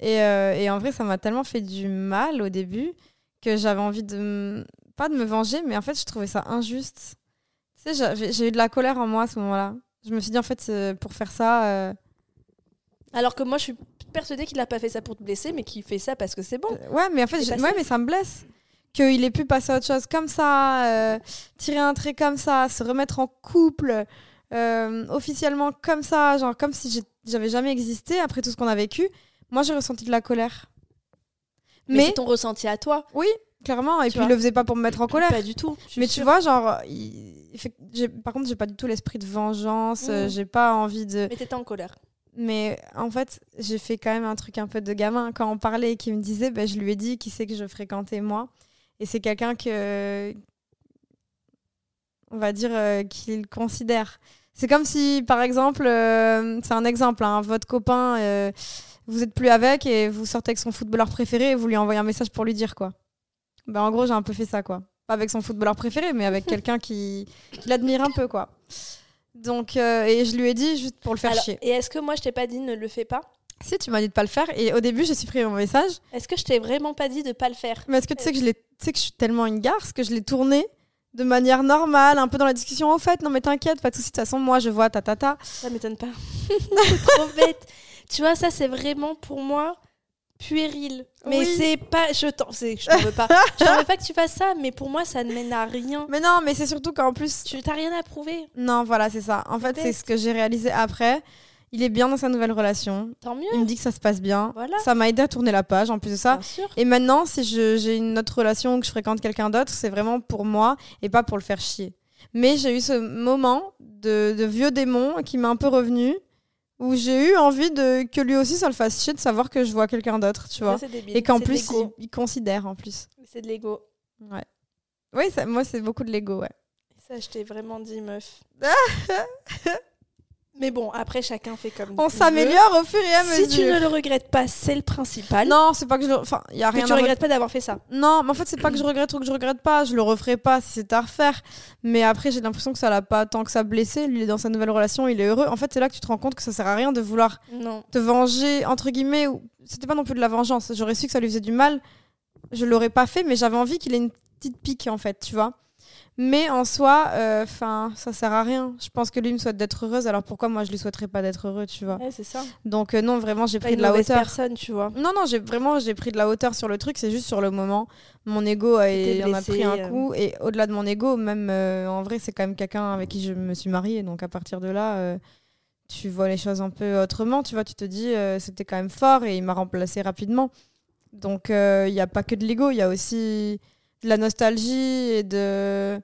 Et, euh, et en vrai, ça m'a tellement fait du mal au début que j'avais envie de. Pas de me venger, mais en fait, je trouvais ça injuste. Tu sais, j'ai eu de la colère en moi à ce moment-là. Je me suis dit, en fait, euh, pour faire ça. euh, Alors que moi je suis persuadée qu'il a pas fait ça pour te blesser, mais qu'il fait ça parce que c'est bon. euh, ouais, mais en fait, ouais, mais ça me blesse. Qu'il ait pu passer à autre chose comme ça, euh, tirer un trait comme ça, se remettre en couple, officiellement comme ça, genre comme si j'avais jamais existé après tout ce qu'on a vécu. Moi, j'ai ressenti de la colère. Mais, Mais, c'est ton ressenti à toi. oui, clairement. Et Tu puis, vois. il le faisait pas pour me mettre en colère. Pas du tout. Mais tu sûre. vois, genre, il- fait- par contre, j'ai pas du tout l'esprit de vengeance. euh, Mhm. j'ai pas envie de. Mais t'étais en colère. Mais en fait, j'ai fait quand même un truc un peu de gamin. Quand on parlait et qu'il me disait, ben, je lui ai dit qui c'est que je fréquentais moi. Et c'est quelqu'un que. On va dire euh, qu'il considère. C'est comme si, par exemple, euh, c'est un exemple, hein, votre copain, euh, vous êtes plus avec et vous sortez avec son footballeur préféré et vous lui envoyez un message pour lui dire quoi. Ben, en gros, j'ai un peu fait ça, quoi. Pas avec son footballeur préféré, mais avec [LAUGHS] quelqu'un qui, qui l'admire un peu, quoi. Donc, euh, et je lui ai dit juste pour le faire Alors, chier. et est-ce que moi je t'ai pas dit ne le fais pas? Si, tu m'as dit de pas le faire. Et au début, j'ai supprimé mon message. Est-ce que je t'ai vraiment pas dit de pas le faire? Mais est-ce que tu sais que je l'ai, tu sais que je suis tellement une garce que je l'ai tourné de manière normale, un peu dans la discussion. Au fait, non mais t'inquiète, pas de soucis. De toute façon, moi, je vois ta ta ta. Ça m'étonne pas. [LAUGHS] c'est trop bête. Tu vois, ça c'est vraiment pour moi puéril. Mais Oui. c'est pas. Je t'en veux pas. je t'en veux pas que tu fasses ça, mais pour moi ça ne mène à rien. Mais non, mais c'est surtout qu'en plus, Tu t'as rien à prouver. non, voilà, c'est ça. En fait, c'est ce que j'ai réalisé après. Il est bien dans sa nouvelle relation. Tant mieux. Il me dit que ça se passe bien. Voilà. Ça m'a aidé à tourner la page en plus de ça. Bien sûr. Et maintenant, si j'ai une autre relation ou que je fréquente quelqu'un d'autre, c'est vraiment pour moi et pas pour le faire chier. Mais j'ai eu ce moment de, de vieux démon qui m'est un peu revenu, où j'ai eu envie de que lui aussi ça le fasse chier de savoir que je vois quelqu'un d'autre, tu vois. Et qu'en plus, il, considère en plus. C'est de l'ego. Ouais. Oui, ça- moi, c'est beaucoup de l'ego, ouais. Ça, je t'ai vraiment dit, meuf. [LAUGHS] Mais bon, après, chacun fait comme On s'améliore au fur et à Si mesure. tu ne le regrettes pas, c'est le principal. Non, c'est pas que je. Enfin, il y a que rien tu à regrettes pas d'avoir fait ça. Non, mais en fait, c'est pas que je regrette ou que je regrette pas. Je le referai pas si c'était à refaire. Mais après, j'ai l'impression que ça l'a pas tant que ça blessé. Lui, il est dans sa nouvelle relation, il est heureux. En fait, c'est là que tu te rends compte que ça sert à rien de vouloir Non. te venger, entre guillemets. Ou... C'était pas non plus de la vengeance. J'aurais su que ça lui faisait du mal. Je l'aurais pas fait, mais j'avais envie qu'il ait une petite pique, en fait, tu vois. Mais en soi, enfin, ça sert à rien. Je pense que lui me souhaite d'être heureuse, alors pourquoi moi je lui souhaiterais pas d'être heureux, tu vois? Ouais, c'est ça. Donc, euh, non, vraiment, j'ai pris de la hauteur. personne, tu vois. Non, non, j'ai vraiment j'ai pris de la hauteur sur le truc. C'est juste sur le moment. Mon ego a, T'étais en a pris un euh. coup. Et au-delà de mon ego, même euh, en vrai, c'est quand même quelqu'un avec qui je me suis mariée. Donc à partir de là, euh, tu vois les choses un peu autrement. Tu vois, tu te dis, euh, c'était quand même fort et il m'a remplacé rapidement. Donc euh, il n'y a pas que de l'ego, il y a aussi de la nostalgie et de.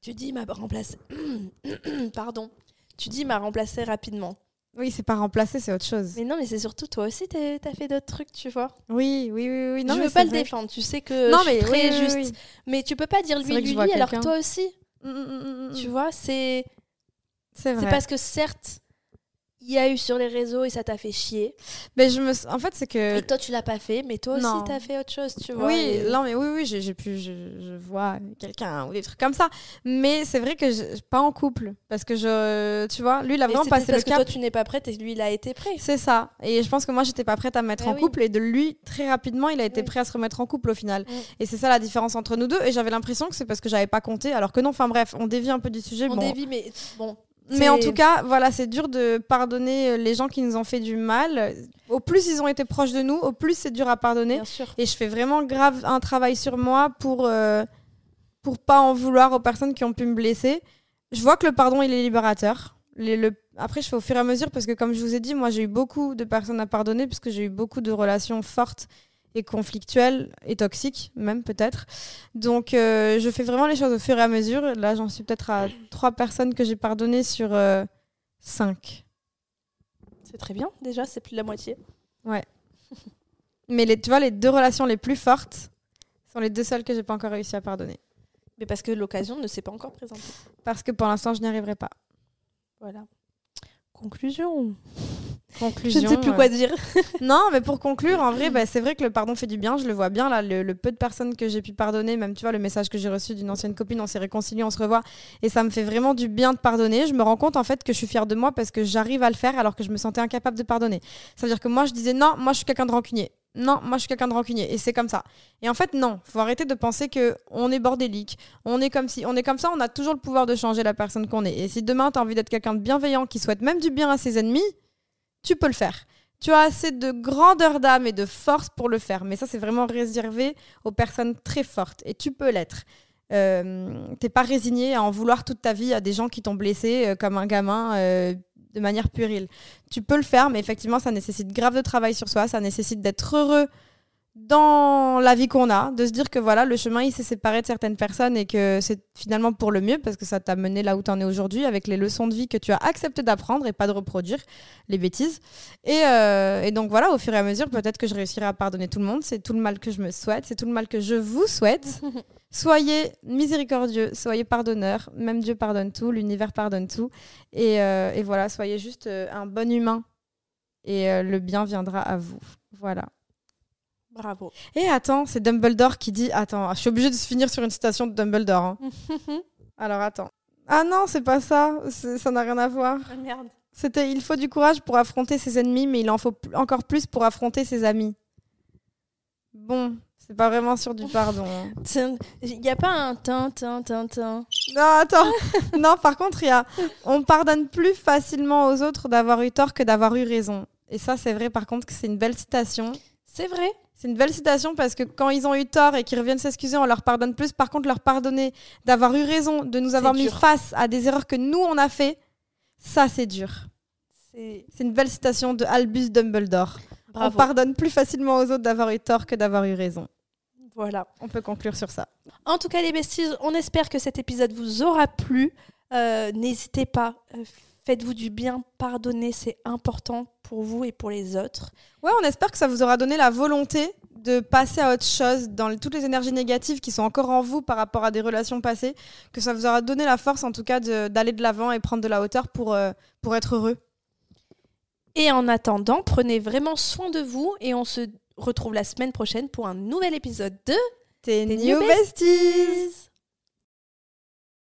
Tu dis, m'a remplacé. [CLEARS THROAT] Pardon. Tu dis, m'a remplacé rapidement. Oui, c'est pas remplacé, c'est autre chose. Mais non, mais c'est surtout toi aussi, t'as fait d'autres trucs, tu vois. Oui, oui, oui, oui. Non, je veux pas le vrai. défendre, tu sais que Non, je suis mais très oui, juste. oui. Mais tu peux pas dire lui, lui, lui, alors toi aussi. Mm, mm, mm. Tu vois, c'est C'est vrai. c'est parce que certes, il y a eu sur les réseaux et ça t'a fait chier. Mais je me... En fait, c'est que. Et toi, tu l'as pas fait, mais toi aussi, Non. t'as fait autre chose, tu vois. Oui, et- non, mais oui, oui, j'ai pu, je, je vois quelqu'un ou des trucs comme ça. Mais c'est vrai que je, pas en couple, parce que je, tu vois, lui, il a vraiment passé parce le que cap. toi, tu n'es pas prête et lui, il a été prêt. C'est ça. Et je pense que moi, j'étais pas prête à me mettre en oui. couple, et de lui, très rapidement, il a été Oui. prêt à se remettre en couple au final. Et c'est ça la différence entre nous deux. Et j'avais l'impression que c'est parce que j'avais pas compté, alors que non. Enfin bref, on dévie un peu du sujet. On bon. dévie, mais bon. Mais en tout cas, voilà, c'est dur de pardonner les gens qui nous ont fait du mal. Au plus ils ont été proches de nous, au plus c'est dur à pardonner. Bien sûr. Et je fais vraiment grave un travail sur moi pour, euh, pour pas en vouloir aux personnes qui ont pu me blesser. Je vois que le pardon, il est libérateur. Les- le... Après, je fais au fur et à mesure parce que, comme je vous ai dit, moi, j'ai eu beaucoup de personnes à pardonner puisque j'ai eu beaucoup de relations fortes et conflictuelles et toxiques, même peut-être. Donc, euh, je fais vraiment les choses au fur et à mesure. Là, j'en suis peut-être à trois personnes que j'ai pardonnées sur euh, cinq. C'est très bien, déjà, c'est plus de la moitié. [LAUGHS] Mais les, tu vois, les deux relations les plus fortes sont les deux seules que j'ai pas encore réussi à pardonner. Mais parce que l'occasion ne s'est pas encore présentée. Parce que pour l'instant, je n'y arriverai pas. Voilà. Conclusion. Conclusion. Je ne sais plus euh, quoi dire. [LAUGHS] Non, mais pour conclure, en vrai, bah, c'est vrai que le pardon fait du bien. Je le vois bien là, le, le peu de personnes que j'ai pu pardonner, même tu vois le message que j'ai reçu d'une ancienne copine, on s'est réconcilié, on se revoit, et ça me fait vraiment du bien de pardonner. Je me rends compte en fait que je suis fière de moi parce que j'arrive à le faire alors que je me sentais incapable de pardonner. Ça veut dire que moi, je disais non, moi je suis quelqu'un de rancunier. Non, moi je suis quelqu'un de rancunier et c'est comme ça. Et en fait non, faut arrêter de penser que on est bordélique, on est comme si, on est comme ça, on a toujours le pouvoir de changer la personne qu'on est. Et si demain tu as envie d'être quelqu'un de bienveillant qui souhaite même du bien à ses ennemis, tu peux le faire. Tu as assez de grandeur d'âme et de force pour le faire. Mais ça, c'est vraiment réservé aux personnes très fortes. Et tu peux l'être. Euh, T'es pas résigné à en vouloir toute ta vie à des gens qui t'ont blessé euh, comme un gamin euh, de manière puérile. Tu peux le faire, mais effectivement, ça nécessite grave de travail sur soi. Ça nécessite d'être heureux dans la vie qu'on a, de se dire que voilà, le chemin il s'est séparé de certaines personnes et que c'est finalement pour le mieux parce que ça t'a mené là où tu en es aujourd'hui avec les leçons de vie que tu as accepté d'apprendre et pas de reproduire les bêtises. Et, euh, et donc voilà, au fur et à mesure, peut-être que je réussirai à pardonner tout le monde. C'est tout le mal que je me souhaite, c'est tout le mal que je vous souhaite. [LAUGHS] soyez miséricordieux, soyez pardonneurs. Même Dieu pardonne tout, l'univers pardonne tout. Et, euh, et voilà, soyez juste euh, un bon humain et euh, le bien viendra à vous. Voilà. Bravo. Et attends, c'est Dumbledore qui dit. Attends, je suis obligée de se finir sur une citation de Dumbledore. hein. [LAUGHS] Alors attends. Ah non, c'est pas ça. Ça n'a rien à voir. Ah, merde. C'était il faut du courage pour affronter ses ennemis, mais il en faut encore plus pour affronter ses amis. Bon, c'est pas vraiment sur du pardon. hein. [LAUGHS] Il n'y a pas un tin, tin, tin, tin? Non, attends. [LAUGHS] non, par contre, il y a on pardonne plus facilement aux autres d'avoir eu tort que d'avoir eu raison. Et ça, c'est vrai, par contre, que c'est une belle citation. C'est vrai. C'est une belle citation parce que quand ils ont eu tort et qu'ils reviennent s'excuser, on leur pardonne plus. Par contre, leur pardonner d'avoir eu raison, de nous avoir mis dur. face à des erreurs que nous, on a fait, ça, c'est dur. C'est une belle citation de Albus Dumbledore. On pardonne plus facilement aux autres d'avoir eu tort que d'avoir eu raison. Voilà. On peut conclure sur ça. En tout cas, les besties, on espère que cet épisode vous aura plu. Euh, N'hésitez pas, euh, faites-vous du bien, pardonnez, c'est important pour vous et pour les autres. Ouais, on espère que ça vous aura donné la volonté de passer à autre chose dans toutes les énergies négatives qui sont encore en vous par rapport à des relations passées, que ça vous aura donné la force en tout cas d'aller de l'avant et prendre de la hauteur pour, euh, pour être heureux. Et en attendant, prenez vraiment soin de vous et on se retrouve la semaine prochaine pour un nouvel épisode de T'es New Besties Besties.